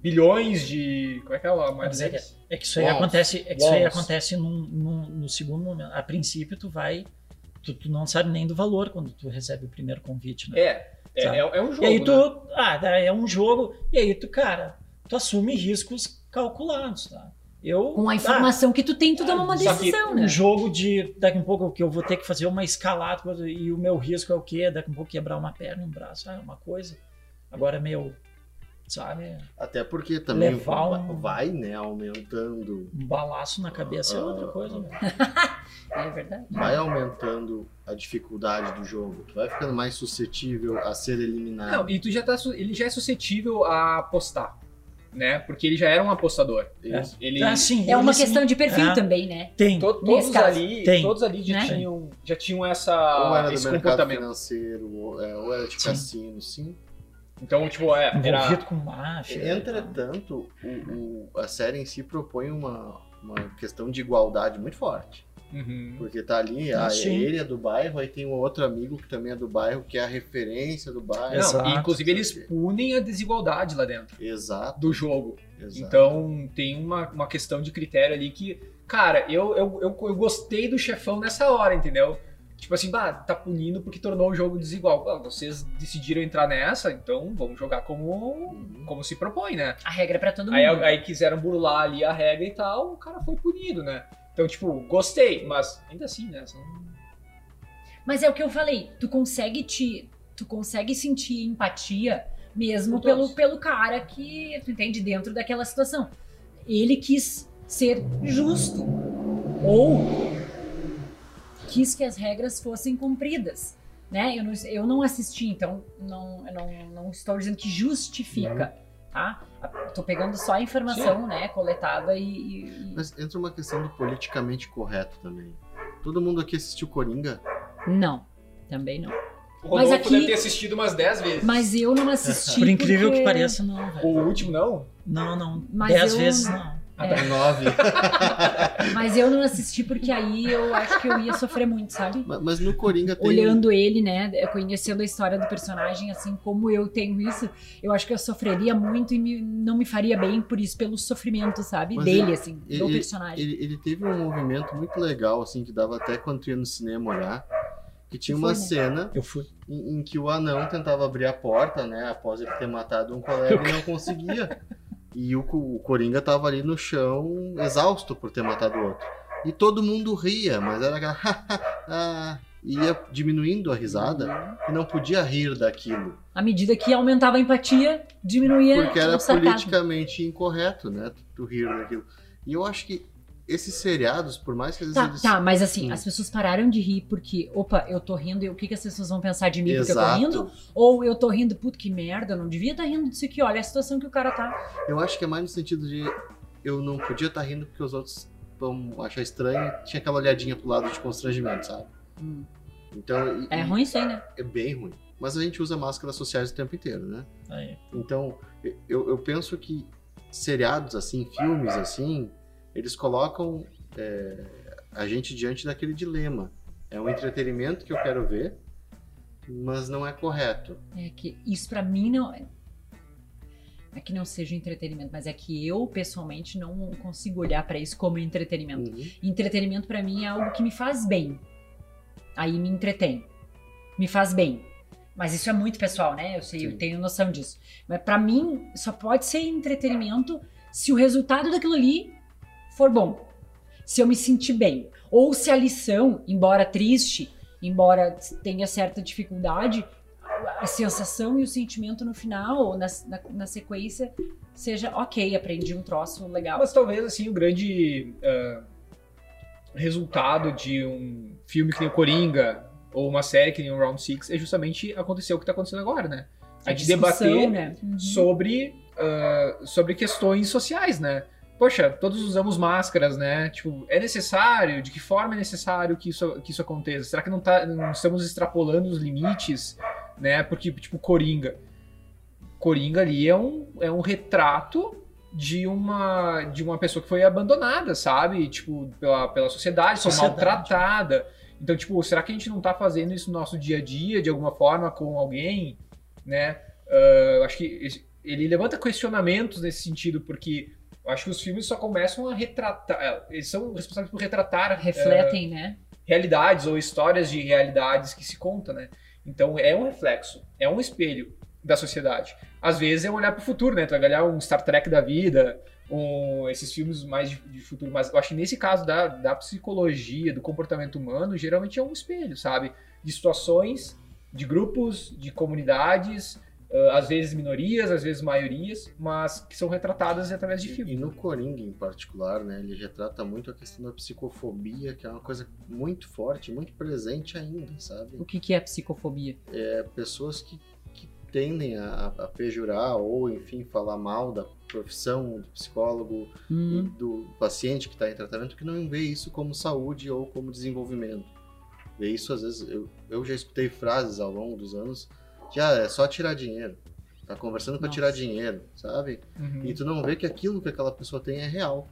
bilhões de. Como é que é a moeda Mas é, é que isso aí Walls. acontece, é que isso aí acontece num, num- no segundo momento. A princípio, tu vai. Tu, tu não sabe nem do valor quando tu recebe o primeiro convite, né? É, é, é, é um jogo. e aí né? tu. Ah, tá, é um jogo. E aí tu, cara, tu assume riscos calculados, tá? Eu. Com a ah, informação que tu tem, tu toma uma decisão, um né? jogo de daqui a pouco que eu vou ter que fazer uma escalada e o meu risco é o quê? Daqui a pouco quebrar uma perna, um braço, ah, é uma coisa. Agora meu, sabe, Até porque também Levar va- um- vai, né, aumentando, um balaço na cabeça é outra coisa. né? É verdade. vai aumentando a dificuldade do jogo. Tu vai ficando mais suscetível a ser eliminado. Não, e tu já tá. Ele já é suscetível a apostar. Né? Porque ele já era um apostador. Isso. Ele, Ah, sim, É uma ele questão sim- de perfil Ah, também, né? Tem. to- todos caso. ali, Tem. todos ali já, Né? tinham, já tinham ou essa, era do esse mercado comportamento. financeiro, ou, é, ou era de Sim. cassino, sim. Então, tipo, é, era. Envolvido com máfia. Entretanto, o- o- a série em si propõe uma, uma questão de igualdade muito forte. Uhum. Porque tá ali, Ah, a, ele é do bairro, aí tem um outro amigo que também é do bairro, que é a referência do bairro. Não, Exato. e, inclusive eles punem a desigualdade lá dentro Exato. do jogo. exato. Então tem uma, uma questão de critério ali que, cara, eu, eu, eu, eu gostei do chefão nessa hora, entendeu? Tipo assim, bah, tá punindo porque tornou o jogo desigual. Ah, vocês decidiram entrar nessa, então vamos jogar como, Uhum. como se propõe, né? A regra é pra todo mundo. Aí, aí quiseram burlar ali a regra e tal, o cara foi punido, né? Então, tipo, gostei, mas ainda assim, né? Mas é o que eu falei, tu consegue te. Tu consegue sentir empatia mesmo pelo, pelo cara que tu entende dentro daquela situação. Ele quis ser justo. Ou quis que as regras fossem cumpridas. Né? Eu, não, eu não assisti, então não, não, não estou dizendo que justifica. Tá? Tô pegando só a informação né, coletada e- e- Mas entra uma questão do politicamente correto também. Todo mundo aqui assistiu Coringa? Não, também não. O Mas Rodolfo aqui- deve ter assistido umas 10 vezes. Mas eu não assisti. Por incrível porque- que pareça, não, velho. O último não? Não, não. Mas Dez eu- vezes não. É, Nove. mas eu não assisti porque aí eu acho que eu ia sofrer muito, sabe? mas, mas no Coringa tem. Olhando ele, né, conhecendo a história do personagem, assim como eu tenho isso, eu acho que eu sofreria muito e me- não me faria bem por isso, pelo sofrimento, sabe? Mas Dele, ele- assim, do ele- personagem. Ele, ele teve um movimento muito legal, assim, que dava até quando ia no cinema olhar. Que tinha uma foi, né? cena Eu fui. em, em que o anão tentava abrir a porta, né? Após ele ter matado um colega e não conseguia. E o, o Coringa tava ali no chão, exausto por ter matado o outro. E todo mundo ria, mas era aquela. ia diminuindo a risada e não podia rir daquilo. À medida que aumentava a empatia, diminuía Porque era politicamente incorreto, né? Tu rir daquilo. E eu acho que esses seriados, por mais que às vezes Tá, eles. tá, mas assim, Hum. as pessoas pararam de rir porque, opa, eu tô rindo e o que, que as pessoas vão pensar de mim porque eu tô Exato. rindo? Ou eu tô rindo, puto, que merda, eu não devia estar rindo disso aqui, olha a situação que o cara tá. Eu acho que é mais no sentido de eu não podia estar rindo porque os outros vão achar estranho tinha aquela olhadinha pro lado de constrangimento, sabe? Hum. Então, e- É e- ruim isso aí, né? É bem ruim. Mas a gente usa máscaras sociais o tempo inteiro, né? Aí. Então, eu, eu penso que seriados assim, filmes assim, eles colocam é, a gente diante daquele dilema. É um entretenimento que eu quero ver, mas não é correto. É que isso pra mim não é. É que não seja entretenimento, mas é que eu pessoalmente não consigo olhar pra isso como entretenimento. Uhum. Entretenimento pra mim é algo que me faz bem. Aí me entretém. Me faz bem. Mas isso é muito pessoal, né? Eu sei, eu Sim. tenho noção disso. Mas pra mim só pode ser entretenimento se o resultado daquilo ali for bom. Se eu me sentir bem. Ou se a lição, embora triste, embora tenha certa dificuldade, a sensação e o sentimento no final, ou na, na, na sequência, seja ok, aprendi um troço legal. Mas talvez, assim, o grande ah, resultado de um filme que nem o Coringa, ou uma série que nem o Round Six é justamente acontecer o que tá acontecendo agora, né? A gente discussão, debater né? Uhum. sobre, ah, sobre questões sociais, né? Poxa, todos usamos máscaras, né? Tipo, é necessário? De que forma é necessário que isso, que isso aconteça? Será que não, tá, não estamos extrapolando os limites, né? Porque, tipo, Coringa. Coringa ali é um, é um retrato de uma, de uma pessoa que foi abandonada, sabe? Tipo, pela, pela sociedade, foi maltratada. Então, tipo, será que a gente não tá fazendo isso no nosso dia a dia, de alguma forma, com alguém, né? Eu acho que ele levanta questionamentos nesse sentido, porque eu acho que os filmes só começam a retratar. é, Eles são responsáveis por retratar é, Refletem, né? realidades ou histórias de realidades que se conta, né? Então é um reflexo, é um espelho da sociedade. Às vezes é um olhar para o futuro, né? Tu vai olhar um Star Trek da vida, um, esses filmes mais de, de futuro, mas eu acho que nesse caso da, da psicologia, do comportamento humano, geralmente é um espelho, sabe? De situações, de grupos, de comunidades, às vezes minorias, às vezes maiorias, mas que são retratadas através de E filmes. no Coringa, em particular, né, ele retrata muito a questão da psicofobia, que é uma coisa muito forte, muito presente ainda, sabe? O que, que é psicofobia? É pessoas que, que tendem a, a pejorar ou, enfim, falar mal da profissão do psicólogo, Hum. do paciente que está em tratamento, que não vê isso como saúde ou como desenvolvimento. Vê isso, às vezes, eu, eu já escutei frases ao longo dos anos de, ah, é só tirar dinheiro. Tá conversando para tirar dinheiro, sabe? Uhum. E tu não vê que aquilo que aquela pessoa tem é real.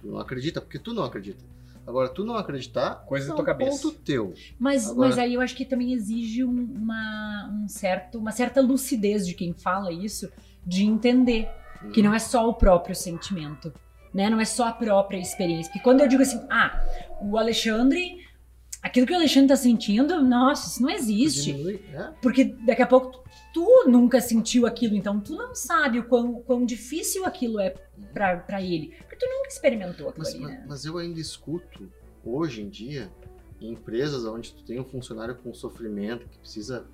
Tu não acredita, porque tu não acredita. Agora, tu não acreditar, Coisa é um tua cabeça. ponto teu. Mas, Agora- mas aí eu acho que também exige um- uma, um certo, uma certa lucidez de quem fala isso, de entender que não é só o próprio sentimento, né? Não é só a própria experiência. Porque quando eu digo assim, ah, o Alexandre, aquilo que o Alexandre tá sentindo, nossa, isso não existe. Diminui, é? Porque daqui a pouco tu, tu nunca sentiu aquilo, então tu não sabe o quão, quão difícil aquilo é pra ele. Porque tu nunca experimentou aquilo Mas, ali, mas- né? mas eu ainda escuto, hoje em dia, em empresas onde tu tem um funcionário com sofrimento, que precisa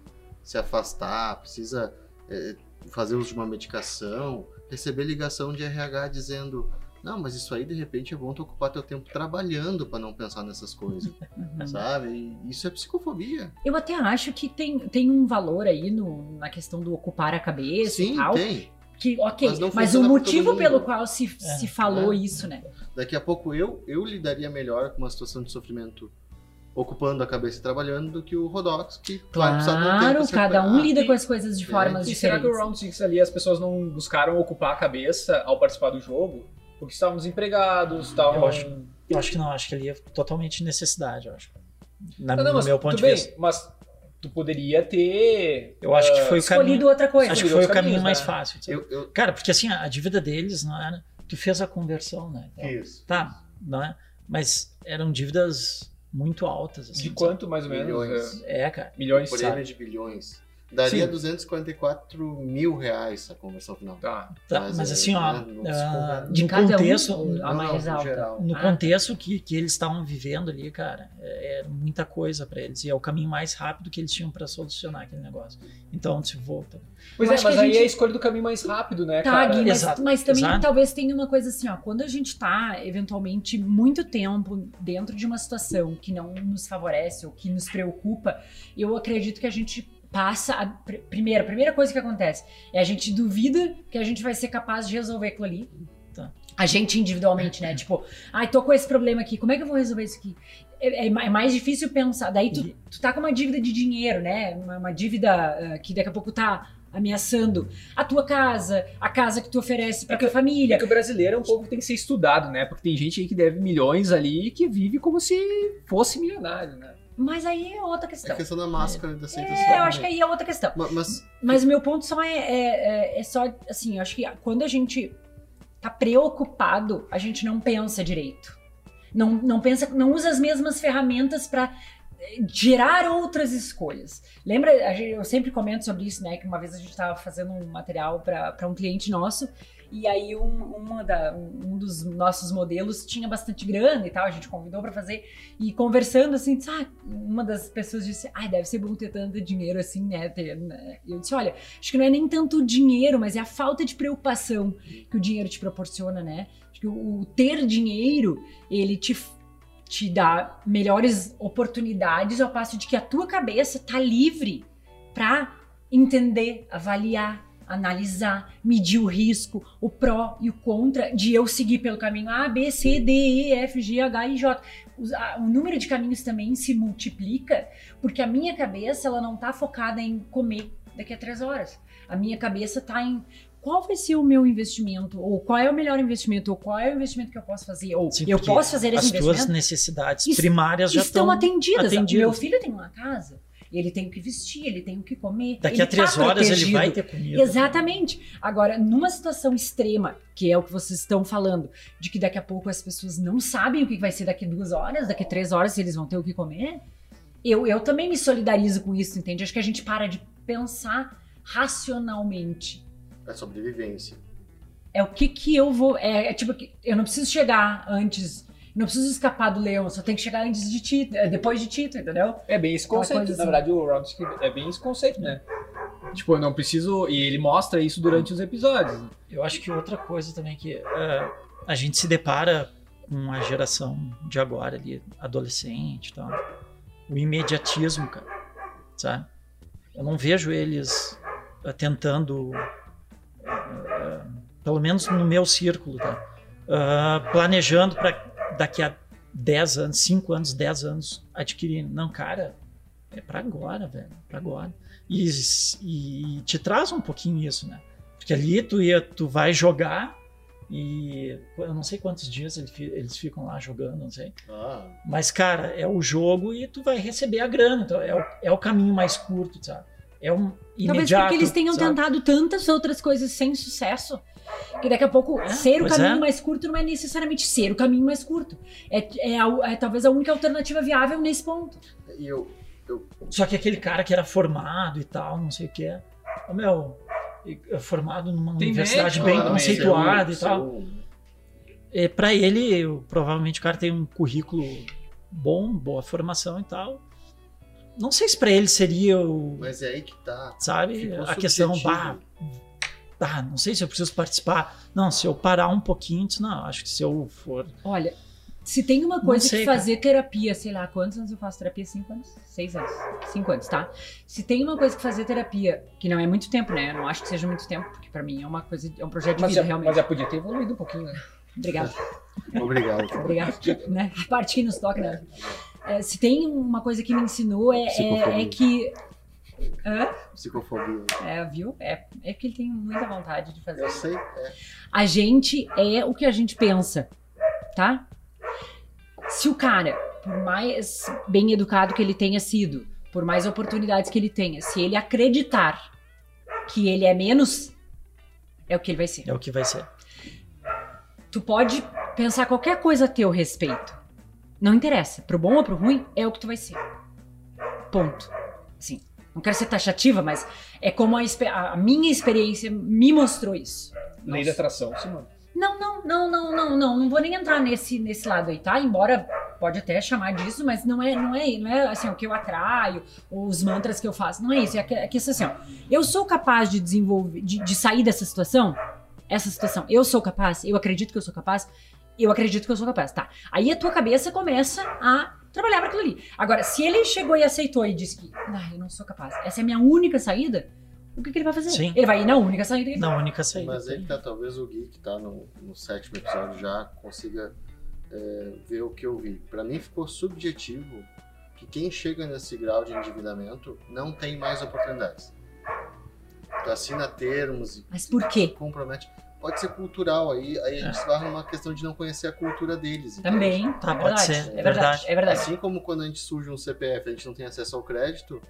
se afastar, precisa é, fazer uso de uma medicação, receber ligação de RH dizendo não, mas isso aí de repente é bom tu ocupar teu tempo trabalhando para não pensar nessas coisas, Uhum. sabe? E isso é psicofobia. Eu até acho que tem, tem um valor aí no, na questão do ocupar a cabeça Sim, e tal. tem. Que, ok, Mas mas, o motivo pelo qual se, É, se falou é. isso, né? Daqui a pouco eu, eu lidaria melhor com uma situação de sofrimento ocupando a cabeça e trabalhando do que o Rodox, que vai precisar de um tempo Claro, cada um lida com as coisas de É. formas E será que o diferentes. Round Six ali as pessoas não buscaram ocupar a cabeça ao participar do jogo? Porque estavam desempregados, estavam. Eu acho- Eu acho que não, acho que ali é totalmente necessidade, eu acho. Na, Não, não, no mas meu ponto de bem, vista. mas tu poderia ter. Eu acho que foi o caminho. Escolhido outra coisa. Acho que foi o caminho caminhos, mais né? fácil. Eu, eu, Cara, porque assim, a dívida deles não era. Tu fez a conversão, né? Então, isso. Tá, não é? Mas eram dívidas muito altas. Assim, De sabe? quanto, mais ou menos? Milhões. É, cara. milhões, Prêmio sabe? de bilhões. Daria Sim. 244 mil reais a conversão final. Tá. Tá, Mas, mas, é, assim, ó, né, ah, conversa. De no cada contexto, um, a Não, mais não, no alta. geral. no Ah. contexto que, que eles estavam vivendo ali, cara, é, é muita coisa pra eles. E é o caminho mais rápido que eles tinham pra solucionar aquele negócio. Então, se volta. Pois é, acho mas que a aí é gente- a escolha do caminho mais rápido, né, Tá, cara? Gui, mas, Exato, mas também exato. talvez tenha uma coisa assim, ó. Quando a gente tá, eventualmente, muito tempo dentro de uma situação que não nos favorece ou que nos preocupa, eu acredito que a gente passa. A, pr- primeiro, a primeira coisa que acontece é a gente duvida que a gente vai ser capaz de resolver aquilo ali. Tá. A gente individualmente, né? Tipo, ai, tô com esse problema aqui, como é que eu vou resolver isso aqui? É, é é mais difícil pensar. Daí tu, tu tá com uma dívida de dinheiro, né? Uma, uma dívida ah, que daqui a pouco tá ameaçando a tua casa, a casa que tu oferece pra É tua família. É que o brasileiro é um povo que tem que ser estudado, né? Porque tem gente aí que deve milhões ali que vive como se fosse milionário, né? Mas aí é outra É questão. a questão da máscara da aceitação. É, eu acho que aí é outra questão. Ma- Mas, Mas o meu ponto só é, é, é- é só, assim, eu acho que quando a gente tá preocupado, a gente não pensa direito. Não, não pensa, não usa as mesmas ferramentas para gerar outras escolhas. Lembra, eu sempre comento sobre isso, né? Que uma vez a gente estava fazendo um material para um cliente nosso e aí um, uma da, um dos nossos modelos tinha bastante grana e tal, a gente convidou para fazer e conversando assim, disse, ah, uma das pessoas disse, ai, deve ser bom ter tanto dinheiro assim, né? né?" Eu disse, olha, acho que não é nem tanto o dinheiro, mas é a falta de preocupação que o dinheiro te proporciona, né? Acho que o, o ter dinheiro, ele te, te dá melhores oportunidades ao passo de que a tua cabeça tá livre para entender, avaliar, analisar, medir o risco, o pró e o contra de eu seguir pelo caminho A, B, C, D, E, F, G, H e J. O número de caminhos também se multiplica porque a minha cabeça ela não tá focada em comer daqui a três horas. A minha cabeça tá em qual vai ser o meu investimento, ou qual é o melhor investimento, ou qual é o investimento que eu posso fazer, ou Sim, eu posso fazer esse As tuas investimento necessidades Isso- primárias já estão estão atendidas. atendidas. Meu filho tem uma casa. Ele tem o que vestir, ele tem o que comer. Daqui ele a três tá horas ele protegido. vai ter comida. Exatamente. Agora, numa situação extrema, que é o que vocês estão falando, de que daqui a pouco as pessoas não sabem o que vai ser daqui duas horas, daqui três horas, se eles vão ter o que comer, eu, eu também me solidarizo com isso, entende? Acho que a gente para de pensar racionalmente. É sobrevivência. É o que que eu vou. É, é tipo, que eu não preciso chegar antes. Não preciso escapar do leão, só tem que chegar antes de Tito, é, depois de Tito, entendeu? É bem esse conceito. coisa Na assim. verdade, o Round Six é bem esse conceito, né? Tipo, eu não preciso. E ele mostra isso durante os episódios. Eu acho que outra coisa também que é, a gente se depara com a geração de agora ali, adolescente e tal. O imediatismo, cara. Sabe? Eu não vejo eles eh, tentando, eh, pelo menos no meu círculo, tá? Planejando para daqui a 10 anos, 5 anos, 10 anos adquirir. Não, cara, é para agora, velho, para agora. E, e te traz um pouquinho isso, né? Porque ali tu, ia, tu vai jogar e eu não sei quantos dias eles ficam lá jogando, não sei. Ah, Mas, cara, é o jogo e tu vai receber a grana. Então é o, é o caminho mais curto, sabe? É um Talvez imediato. porque eles tenham sabe? tentado tantas outras coisas sem sucesso. Que daqui a pouco É, ser o pois caminho é. mais curto não é necessariamente ser o caminho mais curto. É, é, a- é talvez a única alternativa viável nesse ponto. e eu, Só que aquele cara que era formado e tal, não sei o que. Ô, meu, e- é formado numa Tem universidade bem né? conceituada e Seu- tal. É, para ele, eu- provavelmente o cara tem um currículo bom, boa formação e tal. Não sei se para ele seria o, Mas é aí que tá. sabe, Ficou a questão, subjetivo. bah, tá, não sei se eu preciso participar. Não, se eu parar um pouquinho, não, acho que se eu for Olha, se tem uma coisa sei, que cara. fazer terapia, sei lá, quantos anos eu faço terapia? Cinco anos? Seis anos. Cinco anos, tá? Se tem uma coisa que fazer terapia, que não é muito tempo, né? Eu não acho que seja muito tempo, porque pra mim é uma coisa, é um projeto de Mas vida, já, realmente. mas já podia ter evoluído um pouquinho, né? Obrigada. Obrigado. Obrigada. né? A parte que nos toca, né? É, se tem uma coisa que me ensinou é, é, é que. Hã? Psicofobia. É, viu? É, é que ele tem muita vontade de fazer. Eu sei. É. A gente é o que a gente pensa, tá? Se o cara, por mais bem educado que ele tenha sido, por mais oportunidades que ele tenha, se ele acreditar que ele é menos, é o que ele vai ser. é o que vai ser. Tu pode pensar qualquer coisa a teu respeito. Não interessa, pro bom ou pro ruim, é o que tu vai ser. Ponto. Assim, não quero ser taxativa, mas é como a, a minha experiência me mostrou isso. Lei da atração, Simone. Não, não, não, não, não, não, não vou nem entrar nesse, nesse lado aí, tá? Embora pode até chamar disso, mas não é, não é, não é assim o que eu atraio, os mantras que eu faço, não é isso, é que, é que assim, ó, eu sou capaz de desenvolver, de, de sair dessa situação, essa situação, eu sou capaz, eu acredito que eu sou capaz, eu acredito que eu sou capaz, tá? Aí a tua cabeça começa a trabalhar para aquilo ali. Agora, se ele chegou e aceitou e disse que, ah, eu não sou capaz, essa é a minha única saída, o que, que ele vai fazer? Sim. Ele vai ir na única saída Na única saída. Mas aí que tá, talvez o Gui que tá no, no sétimo episódio já consiga é, ver o que eu vi. Pra mim ficou subjetivo que quem chega nesse grau de endividamento não tem mais oportunidades. Tu assina termos e Mas por quê? compromete. Pode ser cultural, aí, aí a gente se vai numa questão de não conhecer a cultura deles. entende? Também. Tá, é pode verdade, ser, É é verdade. verdade. É verdade. Assim como quando a gente surge um CPF a gente não tem acesso ao crédito,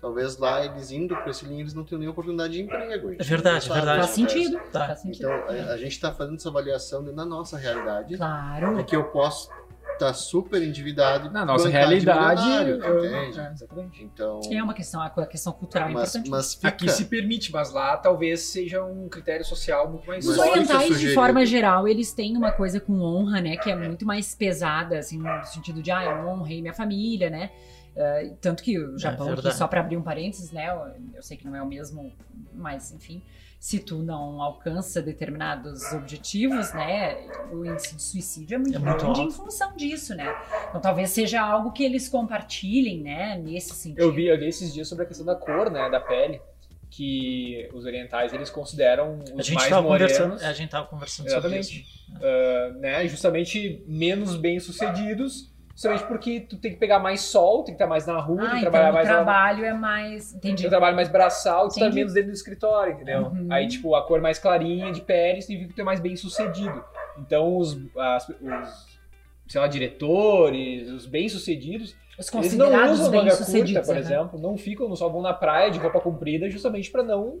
talvez lá eles indo para esse linha eles não tenham nem oportunidade de emprego. É verdade, é verdade. Faz sentido. Tá. Faz sentido. Então, a, a gente está fazendo essa avaliação dentro da nossa realidade. Claro. É que eu posso estar super endividado Na nossa realidade. eu- entende? é, exatamente. Então, É uma questão, a questão cultural mas, importante. mas fica, Aqui se permite, mas lá talvez seja um critério social muito mais Os orientais, de forma geral, eles têm uma coisa com honra, né? Que é muito mais pesada, assim, no sentido de, ah, eu honrei minha família, né? Eh, tanto que o Japão, aqui, verdade. só para abrir um parênteses, né? Eu, eu sei que não é o mesmo, mas enfim, se tu não alcança determinados objetivos, né? O índice de suicídio é muito, É muito grande em alto. função disso, né? Então talvez seja algo que eles compartilhem, né? Nesse sentido. Eu vi, eu li esses dias sobre a questão da cor, né, da pele, que os orientais eles consideram A os gente mais tava morenos, conversando, a gente tava conversando sobre Exatamente. isso. ah, né, justamente menos bem sucedidos, justamente porque tu tem que pegar mais sol, tem que estar mais na rua, tem Ah, que então trabalhar o mais na trabalho é mais. Entendi. Tem um trabalho mais braçal, tu tá menos dentro do escritório, entendeu? Uhum. Aí, tipo, a cor mais clarinha de pele significa que tu é mais bem sucedido. Então, os, as- os sei lá, diretores, os bem-sucedidos, Os Eles não usam manga curta, bem-sucedidos. por né? exemplo, não ficam, só vão na praia de roupa comprida justamente pra não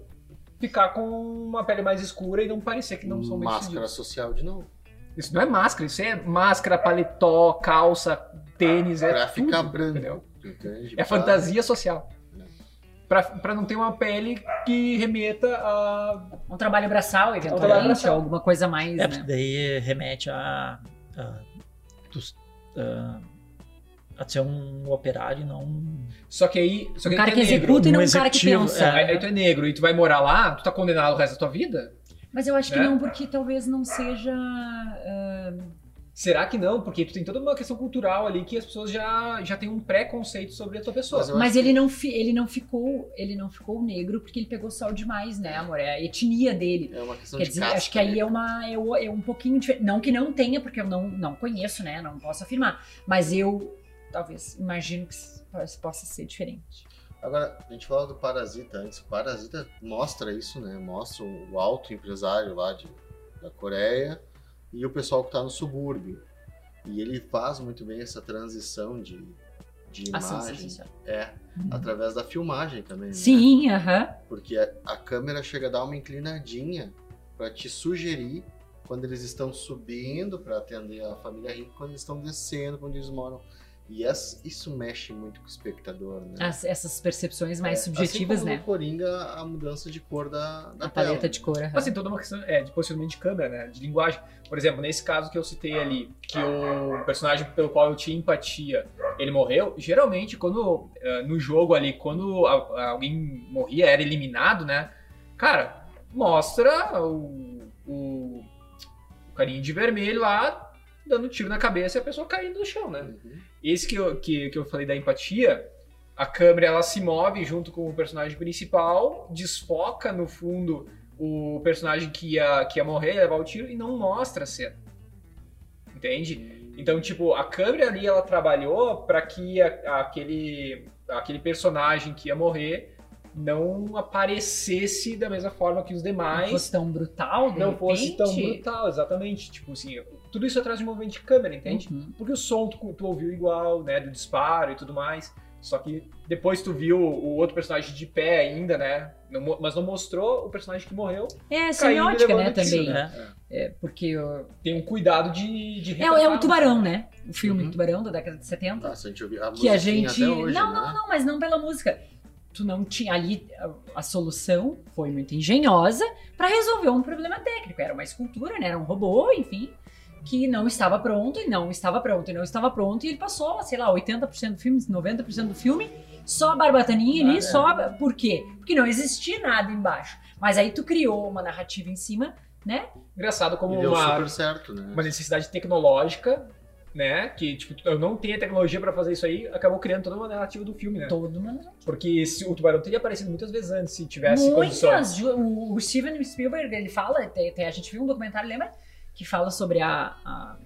ficar com uma pele mais escura e não parecer que não são bem Máscara social de novo. Isso não é máscara, isso é máscara, paletó, calça, tênis, é pra ficar tudo, branco. entendeu? Entende? É Pra- fantasia social. Pra, pra não ter uma pele que remeta a. Um trabalho braçal, trabalho eventualmente, braçal. alguma coisa mais, É, porque né? daí remete a, a, dos- a, a ser um operário e não um Só que aí. Só que Um cara aí que tu é negro. executa e não Um um cara que pensa. é. Aí, aí tu é negro e tu vai morar lá, tu tá condenado o resto da tua vida? Mas eu acho que né? não, porque talvez não seja. ah, Será que não? Porque tu tem toda uma questão cultural ali que as pessoas já, já têm um preconceito sobre a tua pessoa. Mas Mas ele que- não, fi- ele não ficou, ele não ficou negro porque ele pegou sol demais, né, amor? É a etnia dele. É uma questão Quer de dizer, casca, acho que aí né? é uma é, é um pouquinho diferente. Não que não tenha, porque eu não, não conheço, né? Não posso afirmar. Mas eu talvez imagino que isso possa ser diferente. Agora, a gente falava do Parasita antes. O Parasita mostra isso, né? Mostra o alto empresário lá de, da Coreia e o pessoal que tá no subúrbio. E ele faz muito bem essa transição de, de imagem. sim, sim, sim. É, através da filmagem também. né? Sim, aham. Porque a, a câmera chega a dar uma inclinadinha para te sugerir quando eles estão subindo para atender a família rica, quando eles estão descendo, quando eles moram. E essa- isso mexe muito com o espectador, né? As- essas percepções mais É, subjetivas, assim como né? no Coringa, a mudança de cor da, da A tela. paleta de cor. tem toda uma questão é, de posicionamento de câmera, né? De linguagem. Por exemplo, nesse caso que eu citei ali, que o personagem pelo qual eu tinha empatia, ele morreu, geralmente quando eh, no jogo ali, quando alguém morria, era eliminado, né? Cara, mostra o, o, o carinha de vermelho lá dando tiro na cabeça e a pessoa caindo no chão, né? Uhum. Esse que eu, que, que eu falei da empatia, a câmera ela se move junto com o personagem principal, desfoca no fundo o personagem que ia, que ia morrer, levar o tiro, e não mostra a cena. Entende? Então, tipo, a câmera ali ela trabalhou para que a- aquele, aquele personagem que ia morrer não aparecesse da mesma forma que os Não demais fosse tão brutal, de não fosse tão repente. brutal, exatamente. Tipo assim, tudo isso atrás de um movimento de câmera, entende? Uhum. Porque o som tu, tu ouviu igual, né? Do disparo e tudo mais. Só que depois tu viu o outro personagem de pé ainda, né? Não mas não mostrou o personagem que morreu. É semiótica, né, também. né? É, porque uh, Tem um cuidado de. de é, é o Tubarão, né? O filme Uhum. Tubarão da década de 70. Nossa, a gente ouviu a que a gente. até hoje, não, né? não, não, mas não pela música. Tu não tinha ali a, a solução foi muito engenhosa para resolver um problema técnico. Era uma escultura, né? Era um robô, enfim, que não estava pronto e não estava pronto e não estava pronto e ele passou, sei lá, 80% do filme, 90% do filme só a barbataninha ali, Ah, é. só por quê? Porque não existia nada embaixo. Mas aí tu criou uma narrativa em cima, né? Engraçado como E deu uma, super certo, né? uma necessidade tecnológica, né? Que, tipo, eu não tenho a tecnologia pra fazer isso aí, acabou criando toda uma narrativa do filme, né? Todo mundo Porque se, o tubarão teria aparecido muitas vezes antes, se tivesse condições. Muitas. Ju- O, o Steven Spielberg, ele fala, tem- tem- a gente viu um documentário, lembra? Que fala sobre a, a,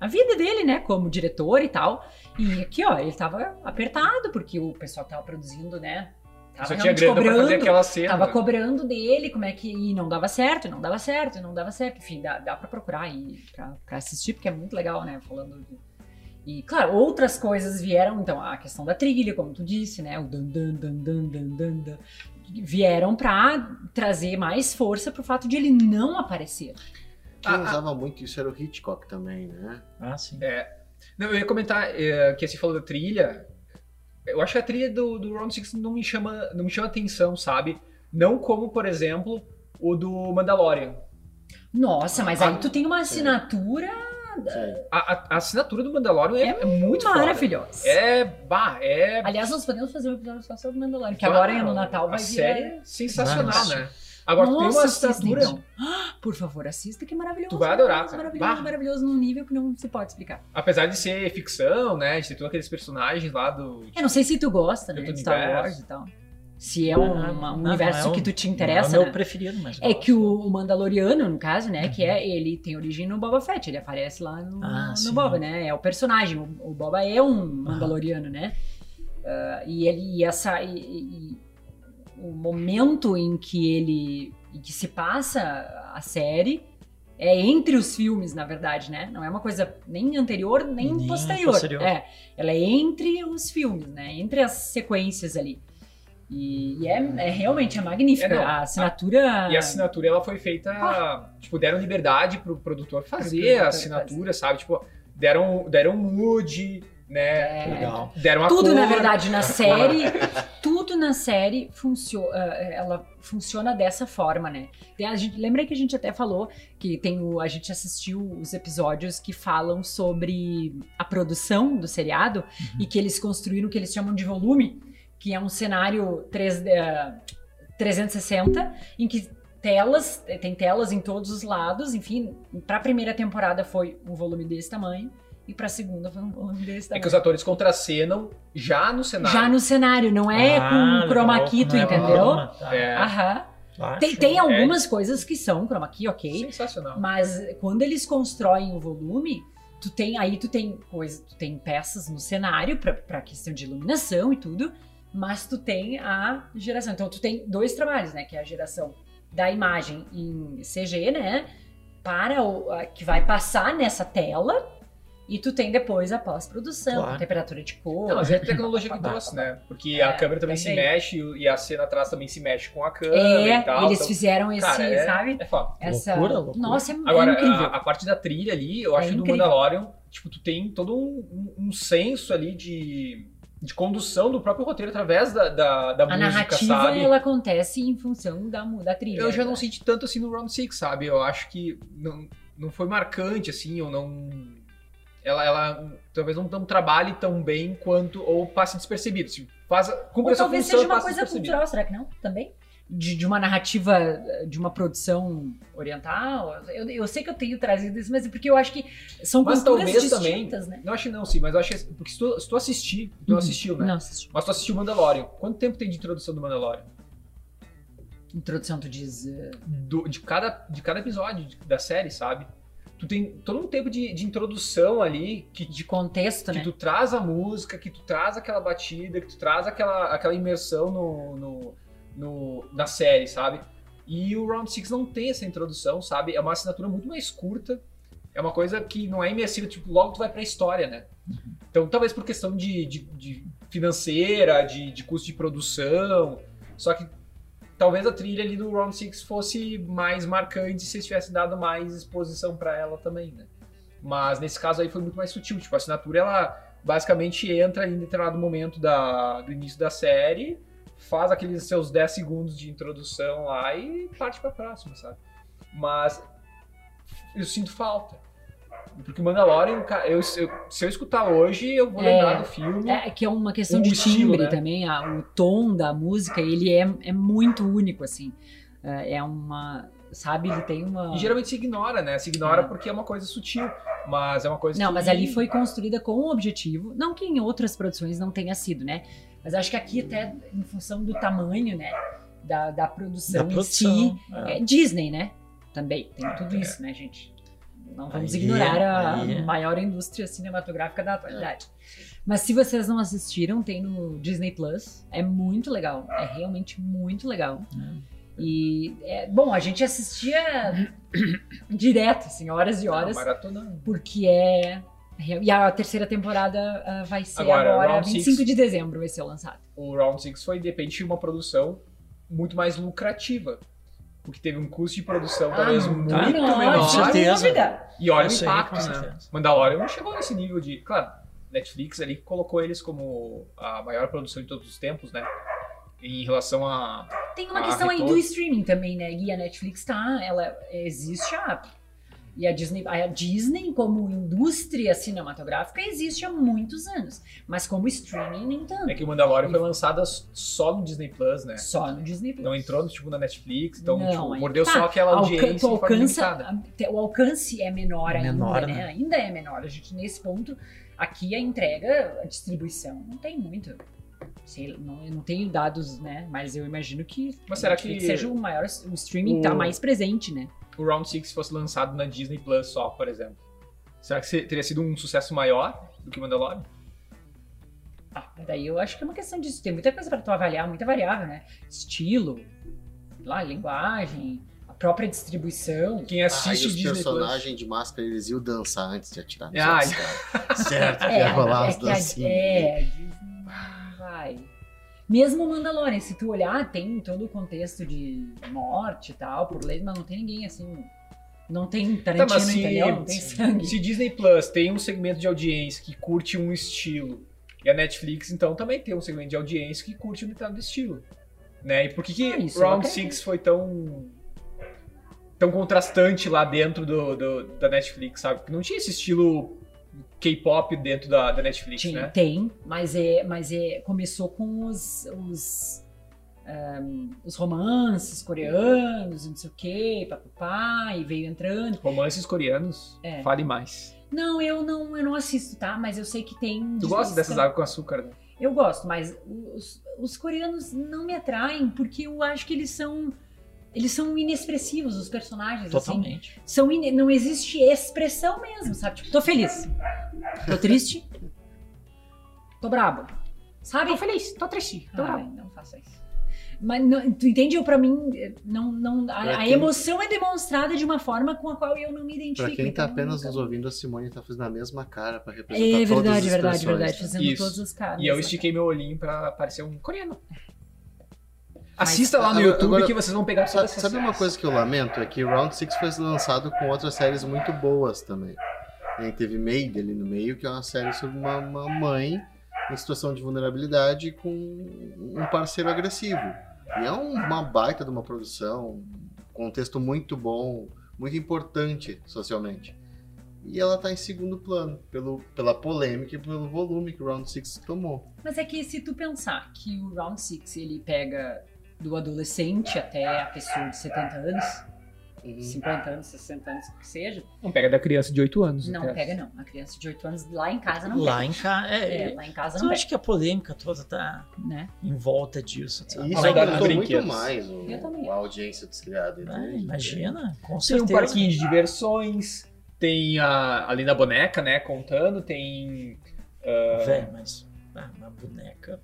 a vida dele, né, como diretor e tal. E aqui, ó, ele tava apertado, porque o pessoal que tava produzindo, né, tava Só tinha grana pra fazer cobrando. aquela cena. Tava né? cobrando dele, como é que. E não dava certo, não dava certo, não dava certo. Enfim, dá, dá pra procurar aí pra, pra assistir, porque é muito legal, né? Falando. de- E, claro, outras coisas vieram, então, a questão da trilha, como tu disse, né? O dan dan dan dan dan dan, dan vieram pra trazer mais força pro fato de ele não aparecer. Quem Ah, ah. usava muito isso era o Hitchcock também, né? Ah, sim. Não, eu ia comentar é, que você falou da trilha. Eu acho que a trilha do, do Round Six não me chama, não me chama atenção, sabe? Não como, por exemplo, o do Mandalorian. Nossa, mas Ah, aí tu tem uma assinatura. A, a- a assinatura do Mandalorian é, é muito foda. maravilhosa. É, bah, é. Aliás, nós podemos fazer um episódio só sobre Mandalorian, que bah, agora no Natal a vai vir. série é sensacional, Nossa. né? Agora tu tem uma assinatura. Ah, Por favor, assista, que é maravilhoso. Tu vai adorar, Maravilhoso, cara. maravilhoso, Bah. maravilhoso, num nível que não se pode explicar. Apesar de ser ficção, né? De ter todos aqueles personagens lá do. Eu não sei se tu gosta, né, de Star. Wars e tal. Se é um, uma- um Não, universo não é que o- tu te Não interessa, é o meu né? preferido, mas. É que o, Mandaloriano, no caso, né, que é, ele tem origem no Boba Fett, ele aparece lá no, Ah, no. Boba, né, é o personagem, o, o Boba é um Mandaloriano, né, Ah, e ele, e essa, e- e o momento em que ele, em que se passa a série É entre os filmes, na verdade, né? Não é uma coisa nem anterior, nem, Nem posterior. posterior. É, ela é entre os filmes, né? Entre as sequências ali. E, e é, é realmente é magnífica. É, a assinatura. E a assinatura ela foi feita, tipo, deram liberdade pro produtor fazer produtor a assinatura, sabe? Tipo, deram, deram mood, né? É. Legal. Deram a Tudo, cor. na verdade, na série, tudo na série funciona, ela funciona dessa forma, né? A gente, lembra que a gente até falou que tem o, a gente assistiu os episódios que falam sobre a produção do seriado e que eles construíram o que eles chamam de volume, que é um cenário 3D, eh, 360 em que telas, tem telas em todos os lados, enfim, para a primeira temporada foi um volume desse tamanho e para a segunda foi um desse É tamanho. que os atores contracenam já no cenário. Já no cenário, não é Ah, com chroma legal. key, tu é entendeu? chroma, tá. É. Aham. Ah, Tem, tem algumas coisas que são chroma key, ok. Sensacional. Mas quando eles constroem o volume, tu tem aí tu tem coisa, tu tem peças no cenário pra, pra questão de iluminação e tudo, mas tu tem a geração. Então tu tem dois trabalhos, né, que é a geração da imagem em CG, né, para o a- que vai passar nessa tela. E tu tem depois a pós-produção, Claro. temperatura de cor. Não, mas é a tecnologia que trouxe, né? Porque É, a câmera também, se mexe e a cena atrás também se mexe com a câmera É, e tal. eles então, fizeram esse, cara, é, sabe? É foda. Essa... Loucura, loucura. Nossa, é, é Agora, incrível. a, a parte da trilha ali, eu É acho que do. Mandalorian, tipo, tu tem todo um, um- um senso ali de, de condução do próprio roteiro através da, da, da A música, narrativa, sabe? ela acontece em função da, da trilha. Eu já não senti tanto assim no Round 6, sabe? Eu acho que não, não foi marcante, assim, ou não. Ela, ela talvez não, não trabalhe tão bem quanto, ou passe despercebido. Assim, faz, cumpre Ou essa talvez função seja uma coisa cultural, será que não? Também? De, de uma narrativa, de uma produção oriental. Eu, eu sei que eu tenho trazido isso, mas é porque eu acho que são Mas culturas talvez também- distintas, né? Não acho que não, sim, mas eu acho que. Porque se tu, se tu assistir, tu não assistiu, né? Não assisti. Mas tu assistiu Mandalorian. Quanto tempo tem de introdução do Mandalorian? Introdução, tu diz. eh, Do- de, cada, de cada episódio da série, sabe? Tu tem todo um tempo de, de introdução ali que, de contexto, que né? tu traz a música, que tu traz aquela batida, que tu traz aquela, aquela imersão no, no, no- na série, sabe? E o Round 6 não tem essa introdução, sabe? É uma assinatura muito mais curta. É uma coisa que não é imersiva, tipo, logo tu vai pra história, né? Então, talvez por questão de, de- de financeira, de, de custo de produção. Só que talvez a trilha ali do Round 6 fosse mais marcante se eles tivessem dado mais exposição pra ela também, né? Mas nesse caso aí foi muito mais sutil. Tipo, a assinatura ela basicamente entra em determinado momento da, do início da série, faz aqueles seus 10 segundos de introdução lá e parte pra próxima, sabe? Mas eu sinto falta. Porque o Mandalorian, eu, eu- se eu escutar hoje, eu vou É. lembrar do filme. É que é uma questão O de estilo, timbre né? também, a- o tom da música, ele é, é muito único, assim. É é uma. Sabe, ele tem uma. E geralmente se ignora, né? Se ignora É. porque é uma coisa sutil. Mas é uma coisa Não, que... mas ali foi construída com um objetivo. Não que em outras produções não tenha sido, né? Mas acho que aqui, até em função do tamanho, né? Da, da produção, Da em produção. si. é. É Disney, né? Também. Tem tudo isso, né, gente? Não vamos Aí, ignorar a aí. maior indústria cinematográfica da atualidade. Mas se vocês não assistiram, tem no Disney Plus. É muito legal. É realmente muito legal. E, é, bom, a gente assistia direto, assim, horas e Não, horas. maratona. Porque é. E a terceira temporada ah, vai ser Agora, agora, Round 25 Six. de dezembro vai ser lançado. o Round 6 foi, de repente, uma produção muito mais lucrativa. Porque teve um custo de produção talvez não, muito ah, não, menor. sem certeza. E olha o impacto, com né? certeza. Mandalorian não chegou nesse nível de. Claro, Netflix ali colocou eles como a maior produção de todos os tempos, né? Em relação a. Tem uma Ah, questão aí do retorno. streaming também, né? E a Netflix tá, ela existe há. E a Disney, a Disney como indústria cinematográfica existe há muitos anos, mas como streaming nem tanto. É que o Mandalorian foi lançada só no Disney Plus, né? Só no Disney Plus. Não entrou tipo, na Netflix, então Não, tipo, mordeu tá. só aquela audiência alcança, o alcance é menor, É menor, ainda, né? né? Ainda é menor. A gente, nesse ponto, aqui a entrega, a distribuição, não tem muito. Sei, não, eu não tenho dados, né? Mas eu imagino que, Mas será que que seja o maior. O streaming o- tá mais presente, né? O Round 6 fosse lançado na Disney Plus só, por exemplo. Será que teria sido um sucesso maior do que o Mandalorian? Ah, mas daí eu acho que é uma questão disso. Tem muita coisa pra tu avaliar, muita variável, né? Estilo, lá, linguagem, a própria distribuição. Quem Ah, assiste os Disney Plus. personagens de máscara, eles iam dançar antes de atirar nos Ah, outros. Certo, que ia rolar as é que a, dancinhas. é, a Disney vai. Mesmo o Mandalorian, se tu olhar, tem todo o contexto de morte e tal, por lei, mas não tem ninguém assim. Não tem Tá, Tarantino, mas se, entendeu? Não tem sangue. se Disney Plus tem um segmento de audiência que curte um estilo e a Netflix então também tem um segmento de audiência que curte um determinado estilo, né? E por que, que Ah, Round acredito. 6 foi tão tão contrastante lá dentro do, do- da Netflix, sabe? Porque não tinha esse estilo K-pop dentro da, da Netflix, Tinha, né? Tem, mas é, mas é começou com os, os, ehm, os romances coreanos, não sei o que, papapá, e veio entrando. Romances coreanos, É. fale mais. Não, eu não, eu não assisto, tá? Mas eu sei que tem. Tu gosta dessas águas? águas com açúcar, né? Eu gosto, mas os, os coreanos não me atraem porque eu acho que eles são. Eles são inexpressivos, os personagens. Assim, Totalmente. são ine- não existe expressão mesmo, sabe? Tipo, tô feliz. Tô triste. Tô brabo. Sabe? feliz, tô triste, Ai, não faça isso. Mas não- tu entende? Eu, pra mim, não, não, a, Pra a quem- emoção é demonstrada de uma forma com a qual eu não me identifico. Pra quem tá então apenas nunca- nos ouvindo, a Simone tá fazendo a mesma cara pra representar É todas as verdade, verdade, expressões, verdade. né? Fazendo Isso. todos os caras. E eu estiquei meu olhinho pra parecer um coreano. Assista lá no Agora- YouTube agora- que vocês vão pegar Sabe, todas sabe uma coisa que eu lamento? É que Round 6 foi lançado com outras séries muito boas também. E aí teve Maid ali no meio, que é uma série sobre uma, uma mãe em situação de vulnerabilidade com um parceiro agressivo. E é um- uma baita de uma produção, contexto muito bom, muito importante socialmente. E ela tá em segundo plano, pelo, pela polêmica e pelo volume que o Round 6 tomou. Mas é que se tu pensar que o Round 6 ele pega do adolescente até a pessoa de 70 anos, Uhum. 50 anos, 60 anos, o que seja, Não pega da criança de 8 anos. não até. pega não. A criança de 8 anos lá em casa não Lá pega. em casa. É, É, lá em casa eu não acho pega, que a polêmica toda tá né? em volta disso. Sabe? isso aumentou muito mais o- Eu também a audiência dos criados. Ah, entende? imagina, com Tem certeza. um parquinho de diversões, tem a, ali na boneca, né, contando, tem... ah, Velho, mas ah, uma boneca.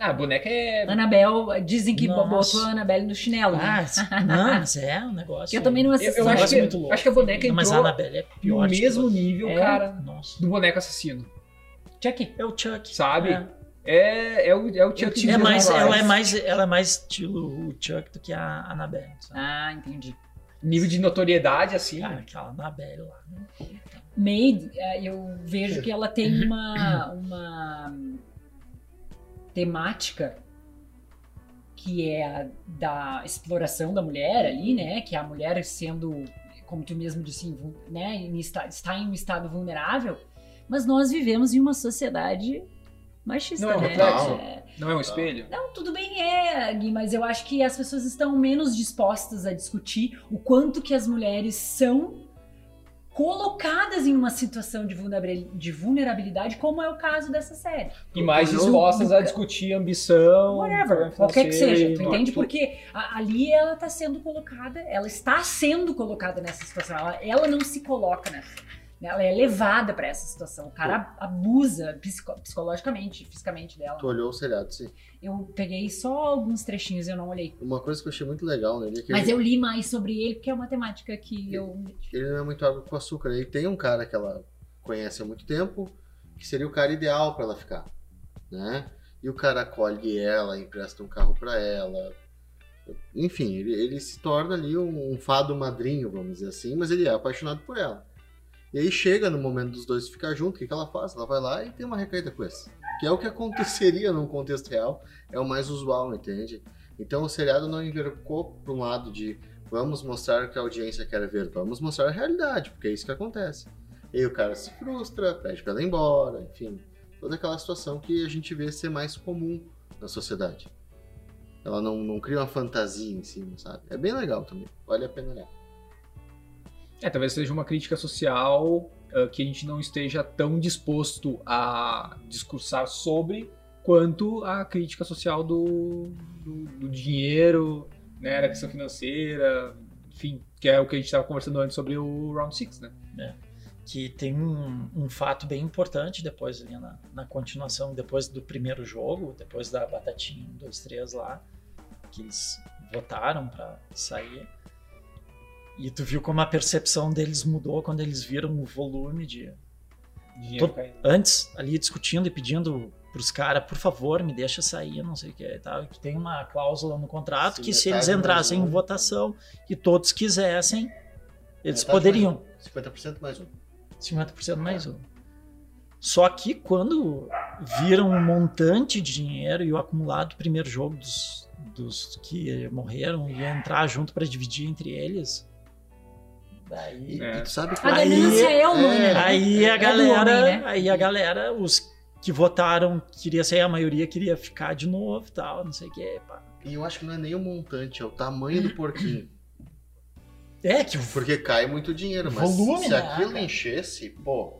Ah, a boneca é... Anabel, dizem que Nossa. botou a Anabelle no chinelo. Ah, né? se- não, mas é um negócio. Eu também não Eu, assisti. eu um acho, que, muito louco. acho que a boneca Não, mas a entrou Annabelle é no pior. de mesmo nível, É? cara, Nossa. do boneco assassino, Chucky. É o Chuck. sabe? É. É, é, o, é o Chuck Eu É mais, ela é mais, ela é mais estilo o Chuck do que a Annabelle. Sabe? Ah, entendi. Nível de notoriedade, assim. Cara, aquela Annabelle lá. né? Maid, eh, eu vejo que ela tem uma, uma temática que é a da exploração da mulher ali, né? Que é a mulher sendo, como tu mesmo disse, né? em está em um estado vulnerável. Mas nós vivemos em uma sociedade machista, Não é um né? reflexo? É, Não é um espelho? Não, tudo bem é, Gui, mas eu acho que as pessoas estão menos dispostas a discutir o quanto que as mulheres são colocadas em uma situação de vulnerabil- de vulnerabilidade, como é o caso dessa série. E mais dispostas a discutir ambição. Whatever, problema qualquer que seja, tu entende? Porque a- ali ela está sendo colocada, ela está sendo colocada nessa situação, ela, ela não se coloca nessa. Ela é levada para essa situação. O cara abusa psico- psicologicamente, fisicamente dela. Tu olhou o seriado, sim. Eu peguei só alguns trechinhos, eu não olhei. Uma coisa que eu achei muito legal nele é que Mas ele, eu li mais sobre ele, porque é uma temática que eu. ele não é muito água com açúcar. Ele tem um cara que ela conhece há muito tempo, que seria o cara ideal pra ela ficar, né? E o cara acolhe ela, empresta um carro pra ela. Enfim, ele, ele se torna ali um, um fado madrinho, vamos dizer assim, mas ele é apaixonado por ela. E aí chega no momento dos dois ficar junto, o que, que ela faz? Ela vai lá e tem uma recaída com esse. Que é o que aconteceria num contexto real, é o mais usual, entende? Então o seriado não envercou para um lado de vamos mostrar o que a audiência quer ver, vamos mostrar a realidade, porque é isso que acontece. E aí o cara se frustra, pede pra ela ir embora, enfim. Toda aquela situação que a gente vê ser mais comum na sociedade. Ela não, não cria uma fantasia em cima, sabe? É bem legal também, vale a pena olhar. É, talvez seja uma crítica social ah, que a gente não esteja tão disposto a discursar sobre quanto a crítica social do, do, do dinheiro, né, da questão financeira, enfim, que é o que a gente estava conversando antes sobre o Round Six, né? que tem um, um fato bem importante depois ali na, na continuação, depois do primeiro jogo, depois da batatinha 1, 2, 3 lá, que eles votaram para sair, E tu viu como a percepção deles mudou quando eles viram o volume de. Todo-. Antes, ali discutindo e pedindo pros caras, por favor, me deixa sair, não sei o que e tal. Que tem uma cláusula no contrato Sim, que se metade eles entrassem em votação e todos quisessem, eles Metade poderiam. mais um. 50% mais um. 50% mais um. Só que quando viram um montante de dinheiro e o acumulado do primeiro jogo dos, dos que morreram ia entrar junto para dividir entre eles, daí, É. tu sabe que A Aí- é humana. é, né? aí a É galera, homem, né? aí a galera, os que votaram queria ser a maioria queria ficar de novo, e tal, não sei o que. E eu acho que não é nem o montante, é o tamanho do porquinho. É que Porque cai muito dinheiro, mas Volume, se né, aquilo enchesse, pô,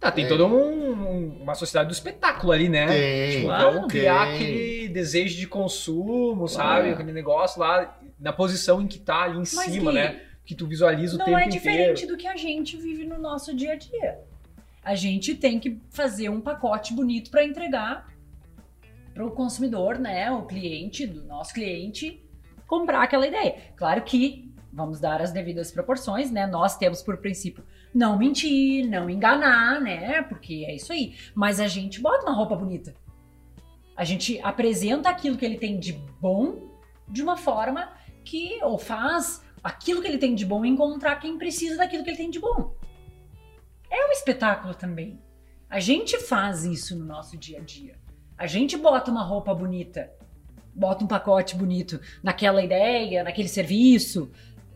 Tá, tem É. toda um- um- uma sociedade do espetáculo ali, né? tem. Claro, Vamos criar tem. aquele desejo de consumo, sabe? Aquele negócio lá, na posição em que tá ali em Mas, cima, Gui, né? Que tu visualiza o Não tempo é inteiro. diferente do que a gente vive no nosso dia a dia. A gente tem que fazer um pacote bonito para entregar para o consumidor, né, o cliente, do nosso cliente, comprar aquela ideia. Claro que vamos dar as devidas proporções, né? Nós temos por princípio não mentir, não enganar, né? Porque é isso aí. Mas a gente bota uma roupa bonita. A gente apresenta aquilo que ele tem de bom de uma forma que ou faz aquilo que ele tem de bom encontrar quem precisa daquilo que ele tem de bom. É um espetáculo também. A gente faz isso no nosso dia a dia. A gente bota uma roupa bonita, bota um pacote bonito naquela ideia, naquele serviço.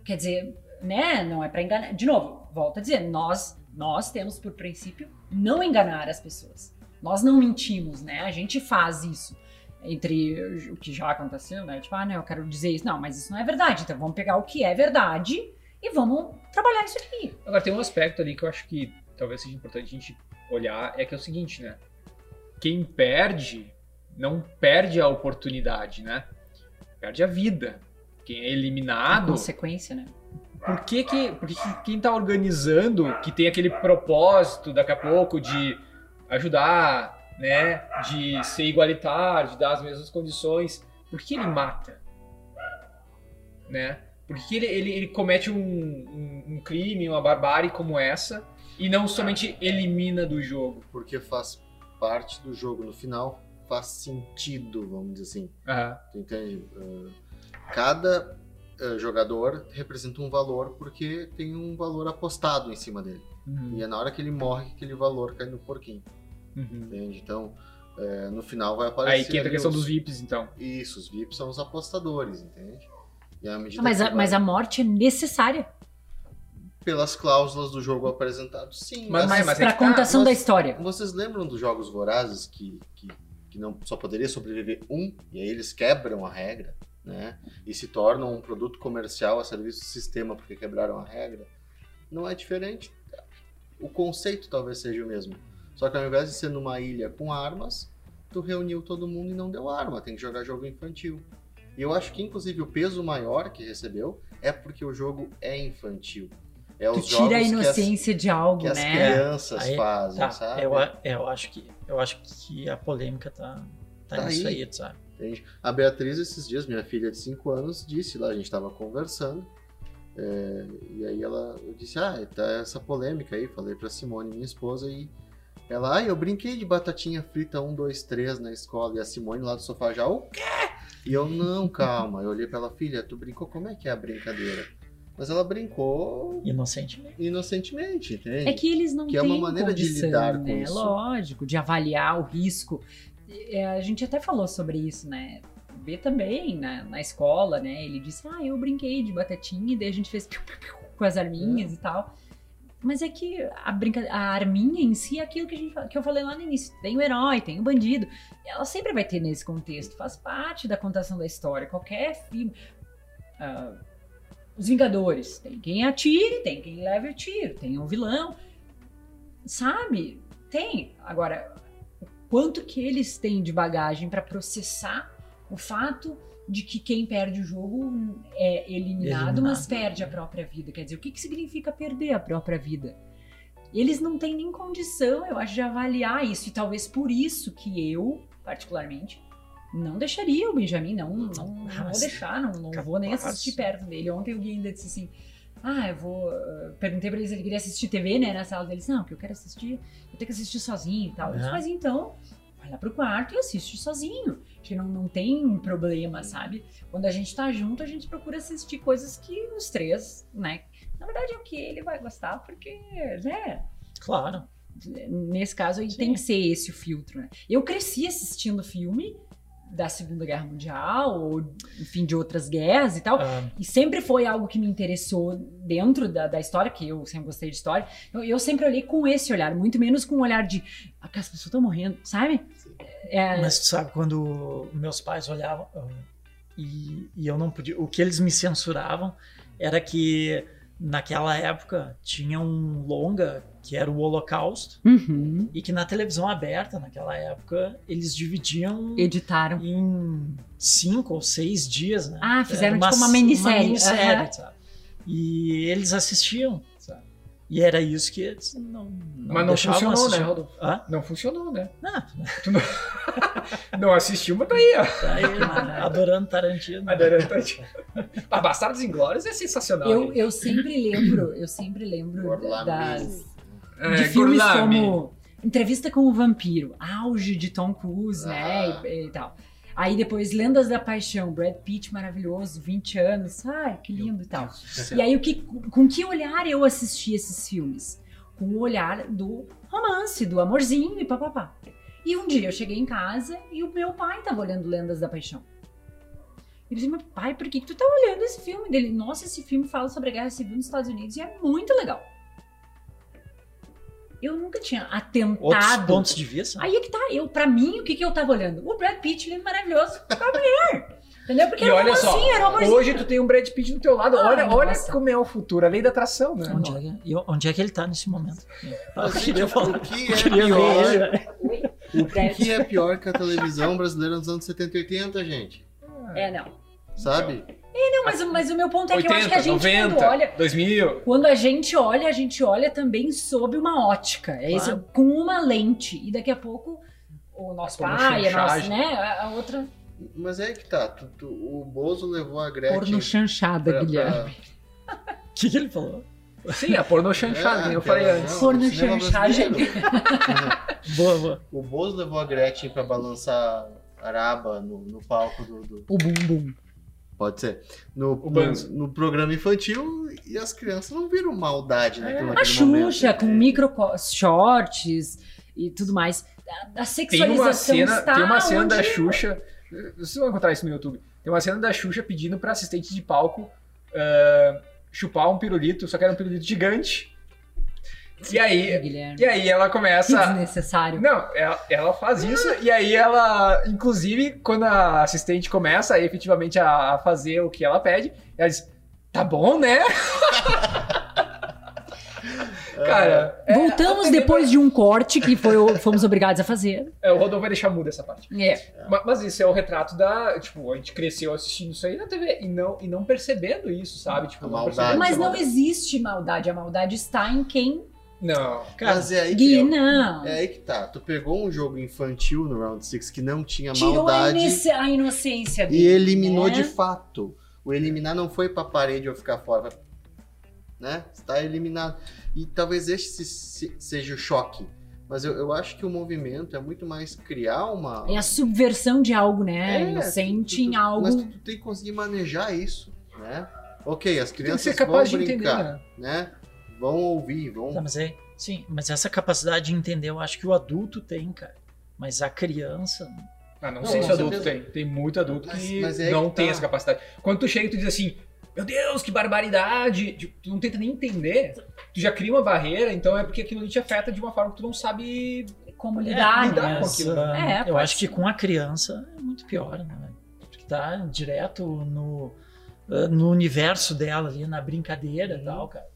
Quer dizer, né? Não é para enganar. De novo, volto a dizer, nós nós temos por princípio não enganar as pessoas. Nós não mentimos, né? A gente faz isso entre o que já aconteceu, né? Tipo, ah, não, eu quero dizer isso. Não, mas isso não é verdade. Então vamos pegar o que é verdade e vamos trabalhar isso aqui. Agora tem um aspecto ali que eu acho que talvez seja importante a gente olhar, é que é o seguinte, né? Quem perde, não perde a oportunidade, né? Perde a vida. Quem é A eliminado, consequência, né? por que que, por que que quem tá organizando, que tem aquele propósito daqui a pouco de ajudar, né, de ser igualitário, de dar as mesmas condições, por que ele mata? Né? Por que ele, ele, ele comete um, um, um crime, uma barbárie como essa e não somente elimina do jogo? Porque faz parte do jogo. No final, faz sentido, vamos dizer assim. Aham. Tu entende? Uh, cada uh, jogador representa um valor porque tem um valor apostado em cima dele. Uhum. E é na hora que ele morre que aquele valor cai no porquinho. Uhum. Entende? Então, é, no final vai aparecer. Aí que entra a questão os- dos VIPs, então. Isso, os VIPs são os apostadores, entende? E à medida Mas a, vai- mas a morte é necessária pelas cláusulas do jogo apresentado, sim. Mas- mas- mas- para a é tá, contação da história. Vocês lembram dos jogos vorazes que, que, que não só poderia sobreviver um, e aí eles quebram a regra, né? E se tornam um produto comercial a serviço do sistema porque quebraram a regra? Não é diferente. O conceito talvez seja o mesmo. Só que ao invés de ser numa ilha com armas, tu reuniu todo mundo e não deu arma, tem que jogar jogo infantil. E eu acho que inclusive o peso maior que recebeu é porque o jogo é infantil. É Tu os tira a que as- inocência de algo, que as né? crianças Aí- fazem, Tá, sabe? eu, eu acho que eu acho que a polêmica tá, tá, Tá nisso aí. aí, sabe? Entende? A Beatriz, esses dias, minha filha de 5 anos, disse lá, a gente estava conversando, é, e aí ela eu disse, ah, tá essa polêmica aí, falei pra Simone, minha esposa, e ela, ah, eu brinquei de batatinha frita 1, 2, 3 na escola, e a Simone lá do sofá já, o quê? E eu, não, calma, eu olhei pra ela, filha, tu brincou, como é que é a brincadeira? Mas ela brincou Inocentemente. inocentemente, entende? É que eles não Que é têm uma maneira de condição, lidar com né? isso. Lógico, de avaliar o risco. É, a gente até falou sobre isso, né? B também, na, na escola, né? Ele disse, ah, eu brinquei de batatinha, e daí a gente fez piu, piu, piu com as arminhas e tal. Mas é que a, brinca... a arminha em si é aquilo que, a gente... que eu falei lá no início. Tem o herói, tem o bandido. Ela sempre vai ter nesse contexto, faz parte da contação da história. Qualquer filme... ah, os Vingadores. Tem quem atire, tem quem leve o tiro, tem um vilão. Sabe? Tem. Agora, o quanto que eles têm de bagagem para processar o fato de que quem perde o jogo é eliminado, mas Eliminado. perde a própria vida. Quer dizer, o que, que significa perder a própria vida? Eles não têm nem condição, eu acho, de avaliar isso. E talvez por isso que eu, particularmente, não deixaria o Benjamin, não, não, não vou mas deixar, não, não vou nem assistir perto dele. Ontem o Gui ainda disse assim: Ah, eu vou. uh, Perguntei pra ele se ele queria assistir TV, né? Na sala deles. Não, porque eu quero assistir. Eu tenho que assistir sozinho e tal. Eu disse, mas então, vai lá pro quarto e assiste sozinho. Que não, não tem problema, sabe? Quando a gente tá junto, a gente procura assistir coisas que os três, né? Na verdade é o que ele vai gostar, porque, né? Claro. Nesse caso aí Sim. tem que ser esse o filtro, né? Eu cresci assistindo filme da Segunda Guerra Mundial, ou enfim, de outras guerras e tal. Ah, E sempre foi algo que me interessou dentro da, da história, que eu sempre gostei de história. Eu, eu sempre olhei com esse olhar, muito menos com o olhar de "Ah, as pessoas estão morrendo, sabe? É, Mas tu sabe, quando meus pais olhavam ah, e, e eu não podia. O que eles me censuravam era que naquela época tinha um longa que era o Holocausto uhum, e que na televisão aberta, naquela época, eles dividiam editaram. em cinco ou seis dias, né? Ah, fizeram Era tipo uma minissérie. minissérie, Aham. sabe? E eles assistiam? E era isso que eles não, não Mas não funcionou, né, assistir. Rodolfo? Hã? Não funcionou, né? Não, Não assistiu, mas tá aí, ó. tá aí, né? adorando Tarantino. Adorando Tarantino. Ah, Bastardos Inglórios é sensacional. Eu, eu sempre lembro, eu sempre lembro das. É, de filmes como Entrevista com o Vampiro, auge de Tom Cruise, Ah. né, e, e tal. Aí depois Lendas da Paixão, Brad Pitt maravilhoso, 20 anos, ai, que lindo e tal. E aí o que, com que olhar eu assisti esses filmes? Com o olhar do romance, do amorzinho e papapá. E um dia eu cheguei em casa e o meu pai tava olhando Lendas da Paixão. Ele disse, meu pai, por que, que tu tá olhando esse filme dele? Nossa, esse filme fala sobre a Guerra Civil nos Estados Unidos e é muito legal. Eu nunca tinha Outros atentado. pontos de vista. Aí é que tá, eu, pra mim, o que que eu tava olhando? O Brad Pitt lindo, maravilhoso, pra mulher. Entendeu? Porque E era olha só, era hoje tu tem um Brad Pitt do teu lado. Ah, olha, olha nossa. como é o futuro, a lei da atração, né? Onde é, que, e onde é que ele tá nesse momento? Eu gente, o que é pior? né? O que é pior que a televisão brasileira nos anos 70 e 80, gente? É, não. Sabe? Não, mas, mas o meu ponto é que eu acho que a 80, gente 90, quando olha. 2000. Quando a gente olha, a gente olha também sob uma ótica. É Claro. com uma lente. E daqui a pouco o nosso Porno pai, a nossa, né? A, a outra. Mas é que tá. tu- tu- o Bozo levou a Gretchen. Porno chanchada, pra- Guilherme. O que, que ele falou? Sim, a porno chanchada, É, eu falei antes. Porno chanchagem. brasileiro. Boa, boa. O Bozo levou a Gretchen pra balançar araba no, no palco do, do- O bum bum. Pode ser. No, no, no programa infantil e as crianças não viram maldade naquilo A naquele momento. Xuxa, com É. micro shorts e tudo mais. A, a Tem sexualização uma cena, está tem uma cena da onde- Xuxa. Vocês vão encontrar isso no YouTube. Tem uma cena da Xuxa pedindo pra assistente de palco ah, chupar um pirulito, só que era um pirulito gigante. E aí, Guilherme. e aí ela Que começa. desnecessário. Não, ela, ela faz isso e aí ela, inclusive, quando a assistente começa efetivamente a, a fazer o que ela pede, ela diz: Tá bom, né? Cara, é- Voltamos depois de um corte que foi, fomos obrigados a fazer. é, o Rodolfo vai deixar muda essa parte. É. Ma- Mas isso é o retrato da. Tipo, a gente cresceu assistindo isso aí na TV e não, e não percebendo isso, sabe? Tipo, A não Mas não maldade. existe maldade. A maldade está em quem. Não. Mas é aí, Gui, que, não. é aí que tá. Tu pegou um jogo infantil no Round 6 que não tinha Tirou maldade inoce- a inocência e dele. eliminou né? de fato. O eliminar não foi pra parede ou ficar fora. Né? Está eliminado. E talvez esse se- seja o choque. Mas eu, eu acho que o movimento é muito mais criar uma. É a subversão de algo, né? É, Inocente tu- tu- em algo. Mas tu, tu tem que conseguir manejar isso, né? Ok, as Tem que crianças ser capaz vão de entender, brincar, né? né? Vão ouvir, vão... Tá, mas é, sim, mas essa capacidade de entender eu acho que o adulto tem, cara. Mas a criança. Ah, não, Não, sei se adulto certeza. tem. Tem muito adulto Mas- que mas é não que tem tá. essa capacidade. Quando tu chega e tu diz assim, meu Deus, que barbaridade! Tipo, tu não tenta nem entender. Tu já cria uma barreira, então é porque aquilo ali te afeta de uma forma que tu não sabe. Como lidar, lidar né? com aquilo. É, eu acho que com a criança é muito pior, né? Porque tá direto no, ah, no universo dela ali, na brincadeira e tal, cara.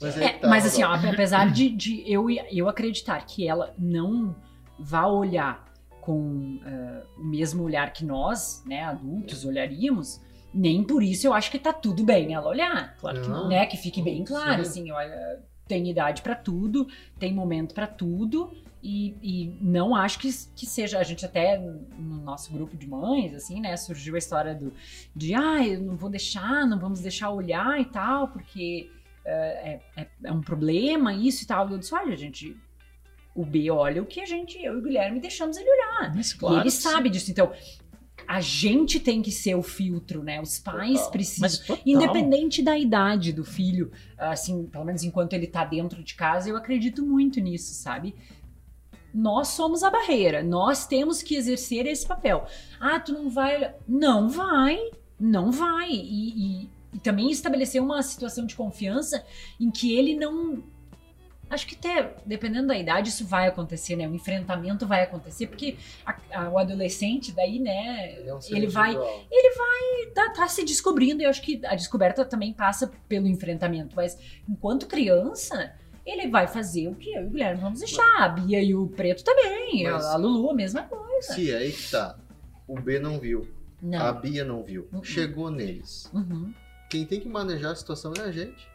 Mas, É, tá, mas assim, ó, apesar de, de eu, eu acreditar que ela não vá olhar com eh, o mesmo olhar que nós, né, adultos, olharíamos, nem por isso eu acho que tá tudo bem ela olhar, Claro que Não. né? Que fique bem claro, Sim. assim, olha, tem idade pra tudo, tem momento pra tudo. E, e não acho que, que seja. A gente até no nosso grupo de mães, assim, né? Surgiu a história do de ah, eu não vou deixar, não vamos deixar olhar e tal, porque é, é, é um problema isso e tal. E eu disse, olha, gente, o B olha o que a gente, eu e o Guilherme deixamos ele olhar. Mas, e claro ele que sim. sabe disso. Então, a gente tem que ser o filtro, né? Os pais Total. precisam. Independente da idade do filho, assim, pelo menos enquanto ele tá dentro de casa, eu acredito muito nisso, sabe? Nós somos a barreira, nós temos que exercer esse papel. Ah, tu não vai. Não vai, não vai. E, e- e também estabelecer uma situação de confiança em que ele não. Acho que até, dependendo da idade, isso vai acontecer, né? O enfrentamento vai acontecer, porque a- a- o adolescente, daí, né, Ele, é um ele vai individual. tá, tá se descobrindo, e eu acho que a descoberta também passa pelo enfrentamento, mas enquanto criança, ele vai fazer o que eu e o Guilherme vamos deixar, a Bia e o Preto também, Mas- a Lulu a mesma coisa. Se é aí que tá. O B não viu. A Não. Bia não viu. Uhum. Chegou neles. Uhum. Quem tem que manejar a situação é a gente.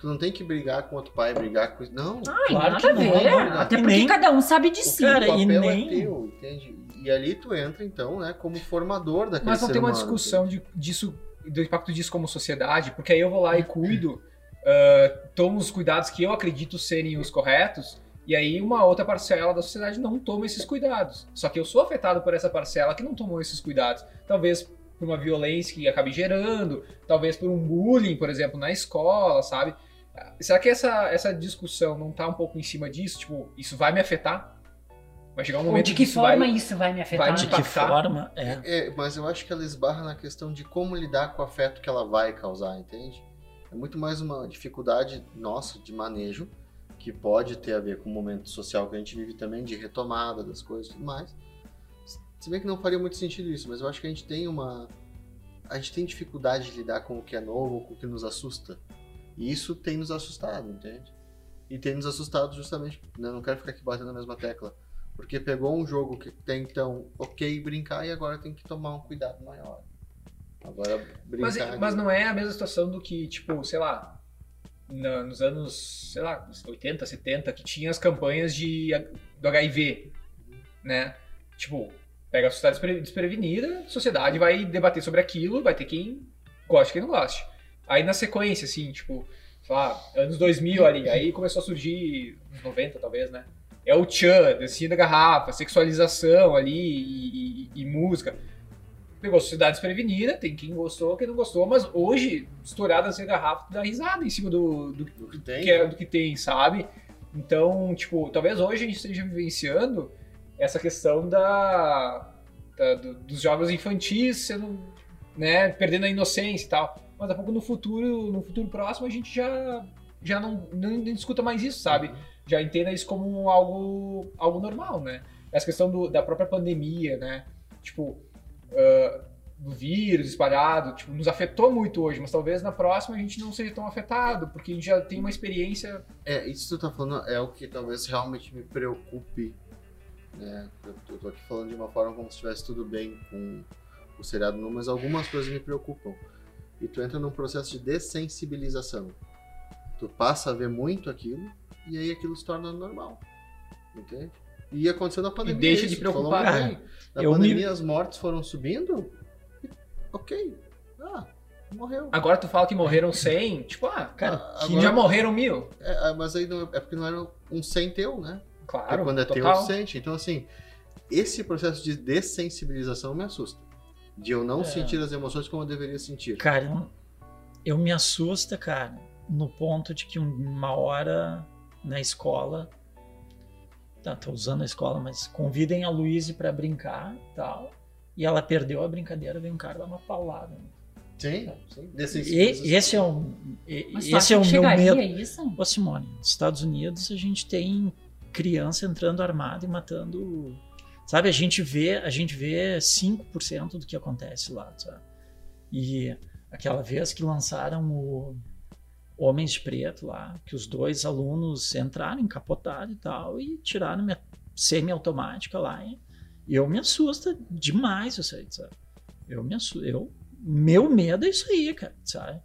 Tu não tem que brigar com outro pai, brigar com. Não. Ai, Claro nada que a não, ver, até E porque nem- cada um sabe de O si. Cara, o e papel nem- é teu, entende? E ali tu entra, então, né, como formador daquele Mas não ser tem uma humano, discussão de, disso, do impacto disso como sociedade, porque aí eu vou lá e cuido, ah, tomo os cuidados que eu acredito serem os corretos, e aí uma outra parcela da sociedade não toma esses cuidados. Só que eu sou afetado por essa parcela que não tomou esses cuidados. Talvez por uma violência que acabe gerando, talvez por um bullying, por exemplo, na escola, sabe? Será que essa, essa discussão não tá um pouco em cima disso? Tipo, isso vai me afetar? Vai chegar um Ou momento de que isso forma vai... isso vai me afetar? vai De que forma? É. É, mas eu acho que ela esbarra na questão de como lidar com o afeto que ela vai causar, entende? É muito mais uma dificuldade nossa de manejo, que pode ter a ver com o momento social que a gente vive também, de retomada das coisas e tudo mais. Se bem que não faria muito sentido isso, mas eu acho que a gente tem uma. A gente tem dificuldade de lidar com o que é novo, com o que nos assusta. E isso tem nos assustado, entende? E tem nos assustado justamente, né? não quero ficar aqui batendo na mesma tecla, porque pegou um jogo que tem então ok brincar e agora tem que tomar um cuidado maior. Agora Mas, brincar. mas de- não é a mesma situação do que, tipo, sei lá, na- nos anos, sei lá, 80, 70, que tinha as campanhas de, do HIV, né? Tipo, pega a sociedade despre- desprevenida, a sociedade vai debater sobre aquilo, vai ter quem goste e quem não goste. Aí na sequência, assim, tipo, sei lá, anos 2000 ali, aí começou a surgir, uns 90 talvez, né? É o Tchan, dancinha da garrafa, sexualização ali e, e- e música pegou a sociedade desprevenida, tem quem gostou, quem não gostou, mas hoje, estourada essa garrafa, tu dá risada em cima do, do, do que tem. que é, do que tem, sabe? Então, tipo, talvez hoje a gente esteja vivenciando essa questão da, da- do- dos jogos infantis sendo, né, perdendo a inocência e tal. Mas a pouco no futuro, no futuro próximo, a gente já, já não, não, não discuta mais isso, sabe? Já entenda isso como algo, algo normal, né? Essa questão do- da própria pandemia, né? Tipo, ah, do vírus espalhado, tipo, nos afetou muito hoje, mas talvez na próxima a gente não seja tão afetado, porque a gente já tem uma experiência. É, isso que tu tá falando é o que talvez realmente me preocupe. Né? Eu, tô aqui falando de uma forma como se estivesse tudo bem com o seriado, não, mas algumas coisas me preocupam. E tu entra num processo de dessensibilização. Tu passa a ver muito aquilo e aí aquilo se torna normal. Entende? E aconteceu na pandemia. deixa isso, de preocupar. bem. Na Eu me- pandemia as mortes foram subindo. e- Ok. Ah, morreu. Agora tu fala que morreram 100, tipo, ah, Cara, Ah, que agora- já morreram mil. É, ah, mas aí não, é porque não era um 100 teu, né? Porque Claro, quando é teu, total. tu sente. Então, assim, esse processo de dessensibilização me assusta. De eu não É. sentir as emoções como eu deveria sentir. Cara, eu, eu me assusta, cara, no ponto de que uma hora na escola, tá, tô usando a escola, mas convidem a Luíse pra brincar e tal, e ela perdeu a brincadeira, vem um cara dar uma paulada. Sim, sim. E, esse é um, e- esse é o meu medo. isso? Ô Simone, nos Estados Unidos a gente tem criança entrando armada e matando. Sabe, a gente vê, a gente vê 5% do que acontece lá, sabe? E aquela vez que lançaram o Homens de Preto lá, que os dois alunos entraram, encapotaram e tal, e tiraram minha semi-automática lá. E eu me assusta demais isso aí, sabe? Eu me assusto. Eu, meu medo é isso aí, cara, sabe?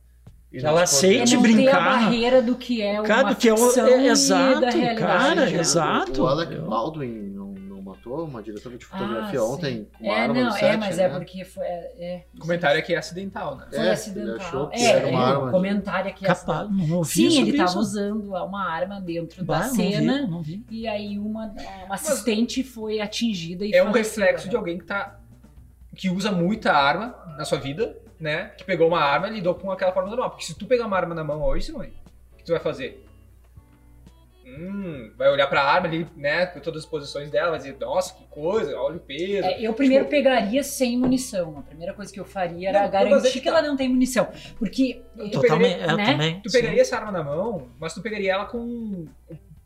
E que ela podemos- aceite É de não a brincar. barreira do que é Cara, uma do que é é- e exato, cara, né? exato. O Alec Baldwin, num- numa matou uma diretora de fotografia Ah, ontem com É, arma não, no set, é, mas é né? porque foi. É, é, O comentário é que é acidental, né? Foi É, ele acidental. achou que é, era uma é, arma o comentário aqui é Capaz, não ouvi Sim, ele tava isso. usando uma arma dentro Bah, da não vi, cena não vi. e aí uma, uma assistente foi atingida e É um reflexo né? de alguém que tá. que usa muita arma na sua vida, né? Que pegou uma arma e lidou com aquela forma normal. Porque se tu pegar uma arma na mão hoje, Simone, o que tu vai fazer? Hum, vai olhar pra arma ali, né? Com todas as posições dela, vai dizer, nossa, que coisa, olha o peso. É, eu primeiro Tipo- pegaria sem munição. A primeira coisa que eu faria era Não, garantir que que, tá. ela não tem munição. Porque. Tu Totalmente, pegaria, é, né? também. Tu sim. pegaria essa arma na mão, mas tu pegaria ela com,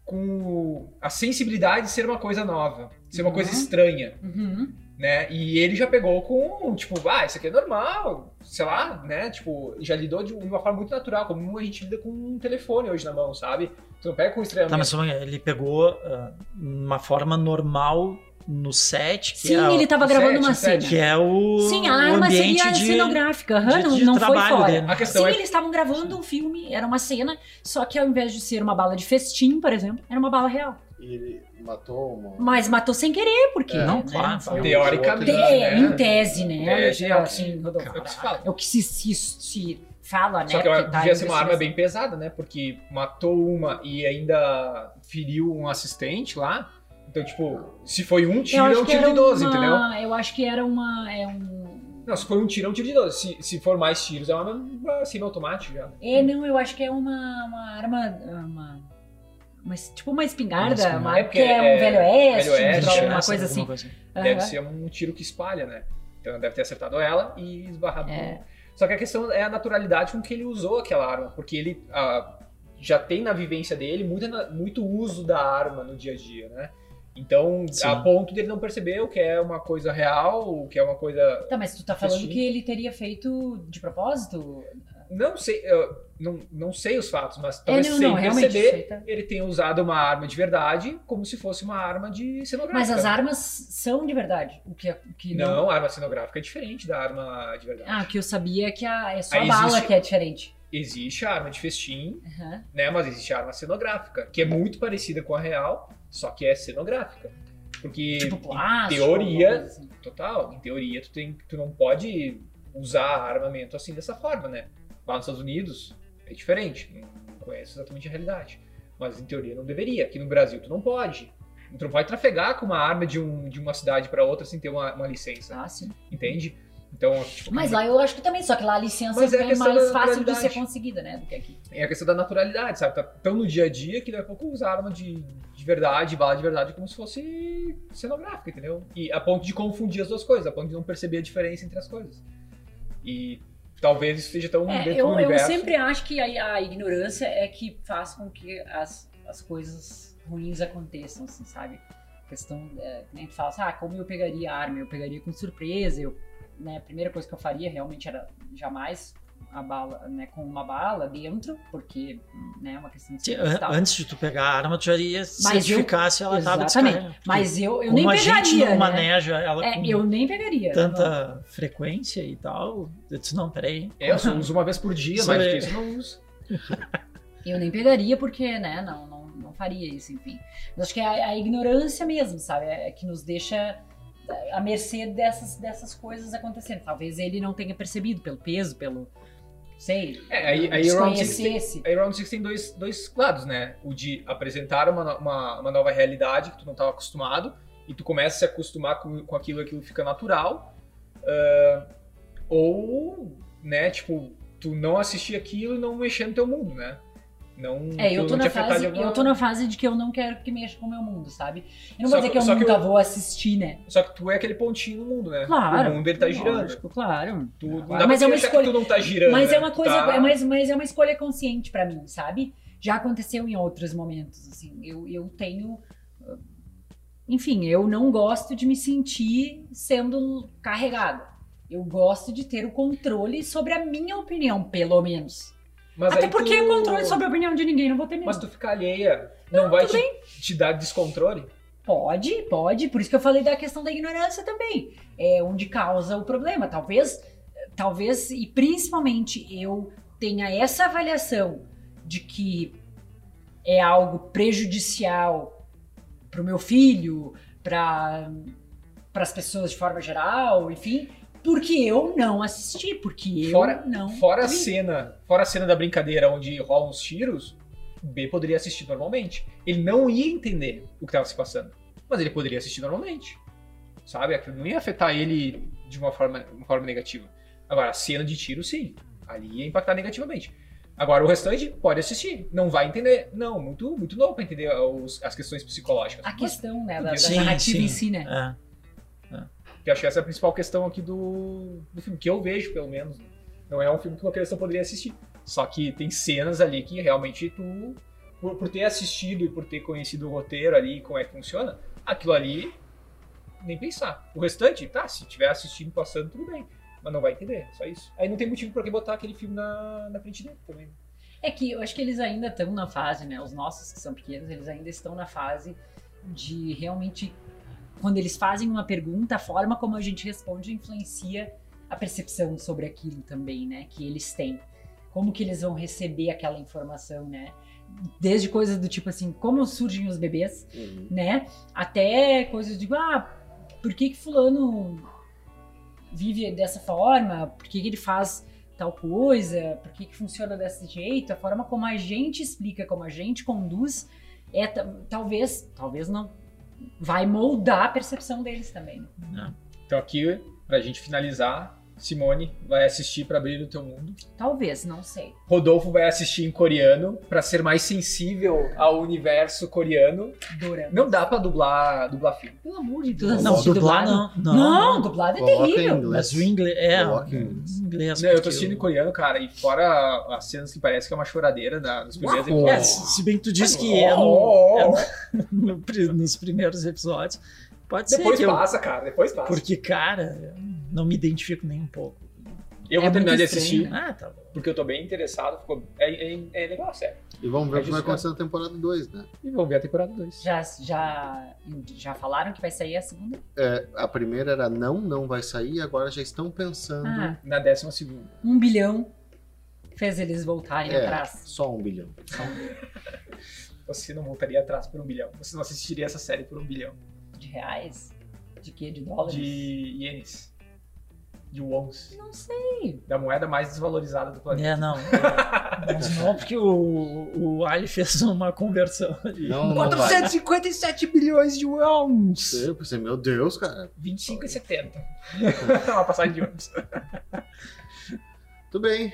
com a sensibilidade de ser uma coisa nova, ser uma Uhum. coisa estranha. Uhum. Né? E ele já pegou com, tipo, ah, isso aqui é normal, sei lá, né? Tipo, já lidou de uma forma muito natural, como a gente lida com um telefone hoje na mão, sabe? Tu não pega com estranhamento. Tá, mas um pouquinho, ele pegou ah, uma forma normal no set, que Sim, é, ele tava o gravando set, uma cena. que é o, Sim, a arma ambiente seria de... cenográfica, aham, de- não, de não foi trabalho fora. dele. A questão Sim, é- eles estavam gravando um filme, era uma cena, só que ao invés de ser uma bala de festim, por exemplo, era uma bala real. E ele matou uma. Mas matou sem querer, porque. É. Não, né, claro, foi- Teoricamente, Te- né? Em tese, né? É o que- assim, é o que se fala. É o que se, se, se fala, né? Só que tá devia ser uma arma bem pesada, né? Porque matou uma e ainda feriu um assistente lá. Então, tipo, se foi um tiro, é um tiro de 12, uma- entendeu? Eu acho que era uma. É, um... Não, se foi um tiro, é um tiro de 12. Se, se for mais tiros, é uma, uma semi-automática já. né? é, não, eu acho que é uma, uma arma. Uma, uma- tipo uma espingarda, Uma espingarda. uma, É, porque porque é um é- velho oeste, Velho Oeste, uma Essa, coisa assim. Deve Aham. ser um tiro que espalha, né? Então deve ter acertado ela e esbarrado. É. Só que a questão é a naturalidade com que ele usou aquela arma, porque ele ah, já tem na vivência dele muito, muito uso da arma no dia a dia, né? Então, Sim. a ponto dele não perceber o que é uma coisa real, o que é uma coisa. Tá, mas tu tá falando que ele teria feito de propósito? Não sei, eu não, não sei os fatos, mas talvez é, não, sem não, perceber, tá- ele tenha usado uma arma de verdade como se fosse uma arma de cenográfica. Mas as armas são de verdade. O que, o que Não, a arma cenográfica é diferente da arma de verdade. Ah, o que eu sabia é que a, é só a bala existe- que é diferente. Existe a arma de festim, Aham. né? Mas existe a arma cenográfica, que é muito parecida com a real, só que é cenográfica. Porque, Tipo em plástico. teoria, alguma coisa assim. total, em teoria, tu, tem, tu não pode usar armamento assim dessa forma, né? Lá nos Estados Unidos é diferente, não conhece exatamente a realidade. Mas em teoria não deveria. Aqui no Brasil tu não pode. Tu não pode trafegar com uma arma de, um, de uma cidade para outra sem ter uma, uma licença, Ah, sim. entende? Então, tipo, Mas lá eu acho que também, só que lá a licença Mas é é mais fácil de ser conseguida, né? Do que aqui. é a questão da naturalidade, sabe? Tá tão no dia a dia que daqui a pouco usa arma de, de verdade, bala de verdade, como se fosse cenográfica, entendeu? E a ponto de confundir as duas coisas, a ponto de não perceber a diferença entre as coisas. E talvez isso esteja tão É, dentro eu, do eu universo. sempre acho que a, a ignorância é que faz com que as, as coisas ruins aconteçam, assim, sabe? A questão, é, que nem tu fala assim, ah, como eu pegaria a arma? Eu pegaria com surpresa, eu, né, a primeira coisa que eu faria realmente era jamais a bala, né, com uma bala dentro, porque, né, é uma questão de. Antes de tu pegar a arma, tu já eu- certificar se ela estava descarregada. Mas eu, eu nem a pegaria, gente não né? maneja ela É, com eu nem pegaria. tanta frequência e tal, eu disse, não, peraí. É, eu só uso uma vez por dia, mas é- isso eu não uso. Eu nem pegaria porque, né, não, não, não faria isso, enfim. Mas acho que é a, a ignorância mesmo, sabe? É que nos deixa à mercê dessas, dessas coisas acontecendo. Talvez ele não tenha percebido pelo peso, pelo. Sei. É, aí, aí Round Six tem, desconhecesse. aí Round Six tem dois, dois lados, né? O de apresentar uma, uma, uma nova realidade que tu não estava acostumado e tu começa a se acostumar com, com aquilo, aquilo fica natural. ah, ou, né, tipo, tu não assistir aquilo e não mexer no teu mundo, né? Não, É, eu tô, não na fase, de alguma- eu tô na fase de que eu não quero que mexa com o meu mundo, sabe? Eu não Só vou dizer que- que eu nunca eu- vou assistir, né? Só que tu é aquele pontinho no mundo, né? Claro. O mundo ele tá girando. Lógico, claro. Tu, não Claro, mas é uma escolha- que tu não tá girando. Mas né? é uma coisa, tá- é mas, mas é uma escolha consciente pra mim, sabe? Já aconteceu em outros momentos, assim. Eu, eu tenho. Enfim, eu não gosto de me sentir sendo carregada. Eu gosto de ter o controle sobre a minha opinião, pelo menos. Mas Até porque tu- o controle sobre a opinião de ninguém não vou ter mesmo. Mas tu ficar alheia não, vai te, te dar descontrole? Pode, pode. Por isso que eu falei da questão da ignorância também. É onde causa o problema. Talvez, talvez e principalmente eu tenha essa avaliação de que é algo prejudicial pro meu filho, para as pessoas de forma geral, enfim, porque eu não assisti, porque eu Fora- não. Fora a vi. cena, fora a cena da brincadeira onde rolam os tiros, o B poderia assistir normalmente. Ele não ia entender o que estava se passando, mas ele poderia assistir normalmente. Sabe? Aquilo não ia afetar ele de uma forma, uma forma negativa. Agora, a cena de tiro, sim. Ali ia impactar negativamente. Agora, o restante pode assistir. Não vai entender. Não, muito, muito novo para entender os- as questões psicológicas. A Mas questão, né, da, da Sim, narrativa sim. em si, né? É. que acho que essa é a principal questão aqui do, do filme, que eu vejo, pelo menos. né? Não é um filme que uma criança poderia assistir. Só que tem cenas ali que realmente tu, por, por ter assistido e por ter conhecido o roteiro ali, como é que funciona, aquilo ali, nem pensar. O restante, tá, se tiver assistindo, passando, tudo bem. Mas não vai entender, só isso. Aí não tem motivo pra que botar aquele filme na, na frente dele também. É que eu acho que eles ainda estão na fase, né? Os nossos que são pequenos, eles ainda estão na fase de realmente, quando eles fazem uma pergunta, a forma como a gente responde influencia a percepção sobre aquilo também, né? Que eles têm. Como que eles vão receber aquela informação, né? Desde coisas do tipo assim, como surgem os bebês, Uhum. né? Até coisas de, ah, por que que fulano vive dessa forma? Por que que ele faz tal coisa? Por que que funciona desse jeito? A forma como a gente explica, como a gente conduz, é ta- talvez, talvez não, vai moldar a percepção deles também. Então aqui, pra gente finalizar, Simone vai assistir pra abrir o teu mundo. Talvez, não sei. Rodolfo vai assistir em coreano pra ser mais sensível ao universo coreano. Dorama. Não dá pra dublar, dublar filme. Pelo amor de Deus. Não, dublar dublado? não. Não, Não, dublado é Coloca terrível. Mas o inglês. É, inglês. Não, eu tô assistindo em coreano, cara, e fora as cenas que parece que é uma choradeira da, nos primeiros Uau. É, episódios. se bem que tu disse que é, no, é no- nos primeiros episódios. Pode Depois ser eu, passa, cara, depois passa. Porque, cara, eu não me identifico nem um pouco. eu vou É terminar muito de assistir, né? Ah, tá bom. porque eu tô bem interessado. Ficou, é, é, é legal a série. E vamos ver É o que vai acontecer na temporada 2, né? E vamos ver a temporada 2. Já, já, já falaram que vai sair a segunda? É, a primeira era não, não vai sair, agora já estão pensando. Ah, Na décima segunda. um bilhão fez eles voltarem é, atrás. só um bilhão. Você não voltaria atrás por um bilhão. Você não assistiria essa série por um bilhão. De reais? De quê? De dólares? De ienes. De wons. Não sei. Da moeda mais desvalorizada do planeta. É, não. Mas não, porque o, o Ali fez uma conversão ali. Não, não vai. 457 bilhões de wons! Eu pensei, meu Deus, cara. 25,70. Uma passagem de ônibus. Tudo bem.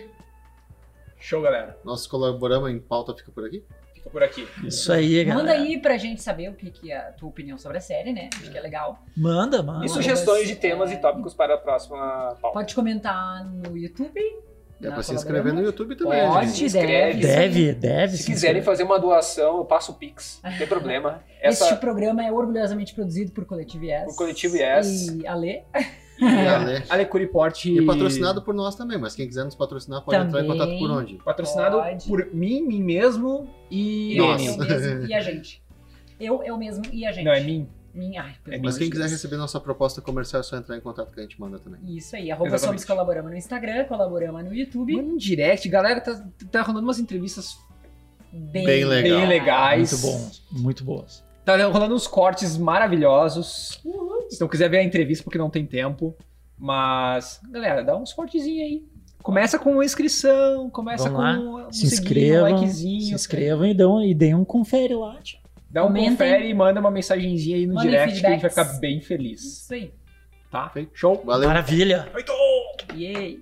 Show, galera. Nosso colaborama em pauta fica por aqui. Por aqui. Isso aí, galera. Manda aí pra gente saber o que, que é a tua opinião sobre a série, né? Acho que é legal. Manda, manda. E sugestões de temas é. e tópicos para a próxima pauta. Pode comentar no YouTube. É na pra se inscrever no YouTube também. Pode, gente. Se inscreve. deve. Deve, deve. Se sim, quiserem fazer uma doação, eu passo o Pix. Não tem problema. Este Essa programa é orgulhosamente produzido por Coletivo Yes. Por Coletivo Yes. E Ale. E a Lê. Ale Porte. E patrocinado por nós também, mas quem quiser nos patrocinar pode entrar em Também. contato por onde? Patrocinado Pode. por mim, mim mesmo e Nossa. ele. Eu mesmo e a gente. Eu, eu mesmo e a gente. Não, é mim. Minha, ai, É Mas quem Deus. quiser receber nossa proposta comercial é só entrar em contato que a gente manda também. Isso aí, arroba Exatamente. Somos Colaborama no Instagram, Colaborama no YouTube. Manda um direct. Galera, tá, tá rolando umas entrevistas Bem, Bem legal. bem legais. Muito bom, muito boas. Tá rolando uns cortes maravilhosos. Se não quiser ver a entrevista porque não tem tempo. Mas, galera, dá uns cortezinhos aí. Começa com uma inscrição, começa Vamos lá. com um Se inscrevam, um likezinho. se inscrevam e, dão, e deem um confere lá. tio. Dá um Comentem. confere e manda uma mensagenzinha aí no Mandem direct que a gente vai feedbacks. ficar bem feliz. Isso aí. Tá? Show? Valeu! Maravilha. Feito! Yay!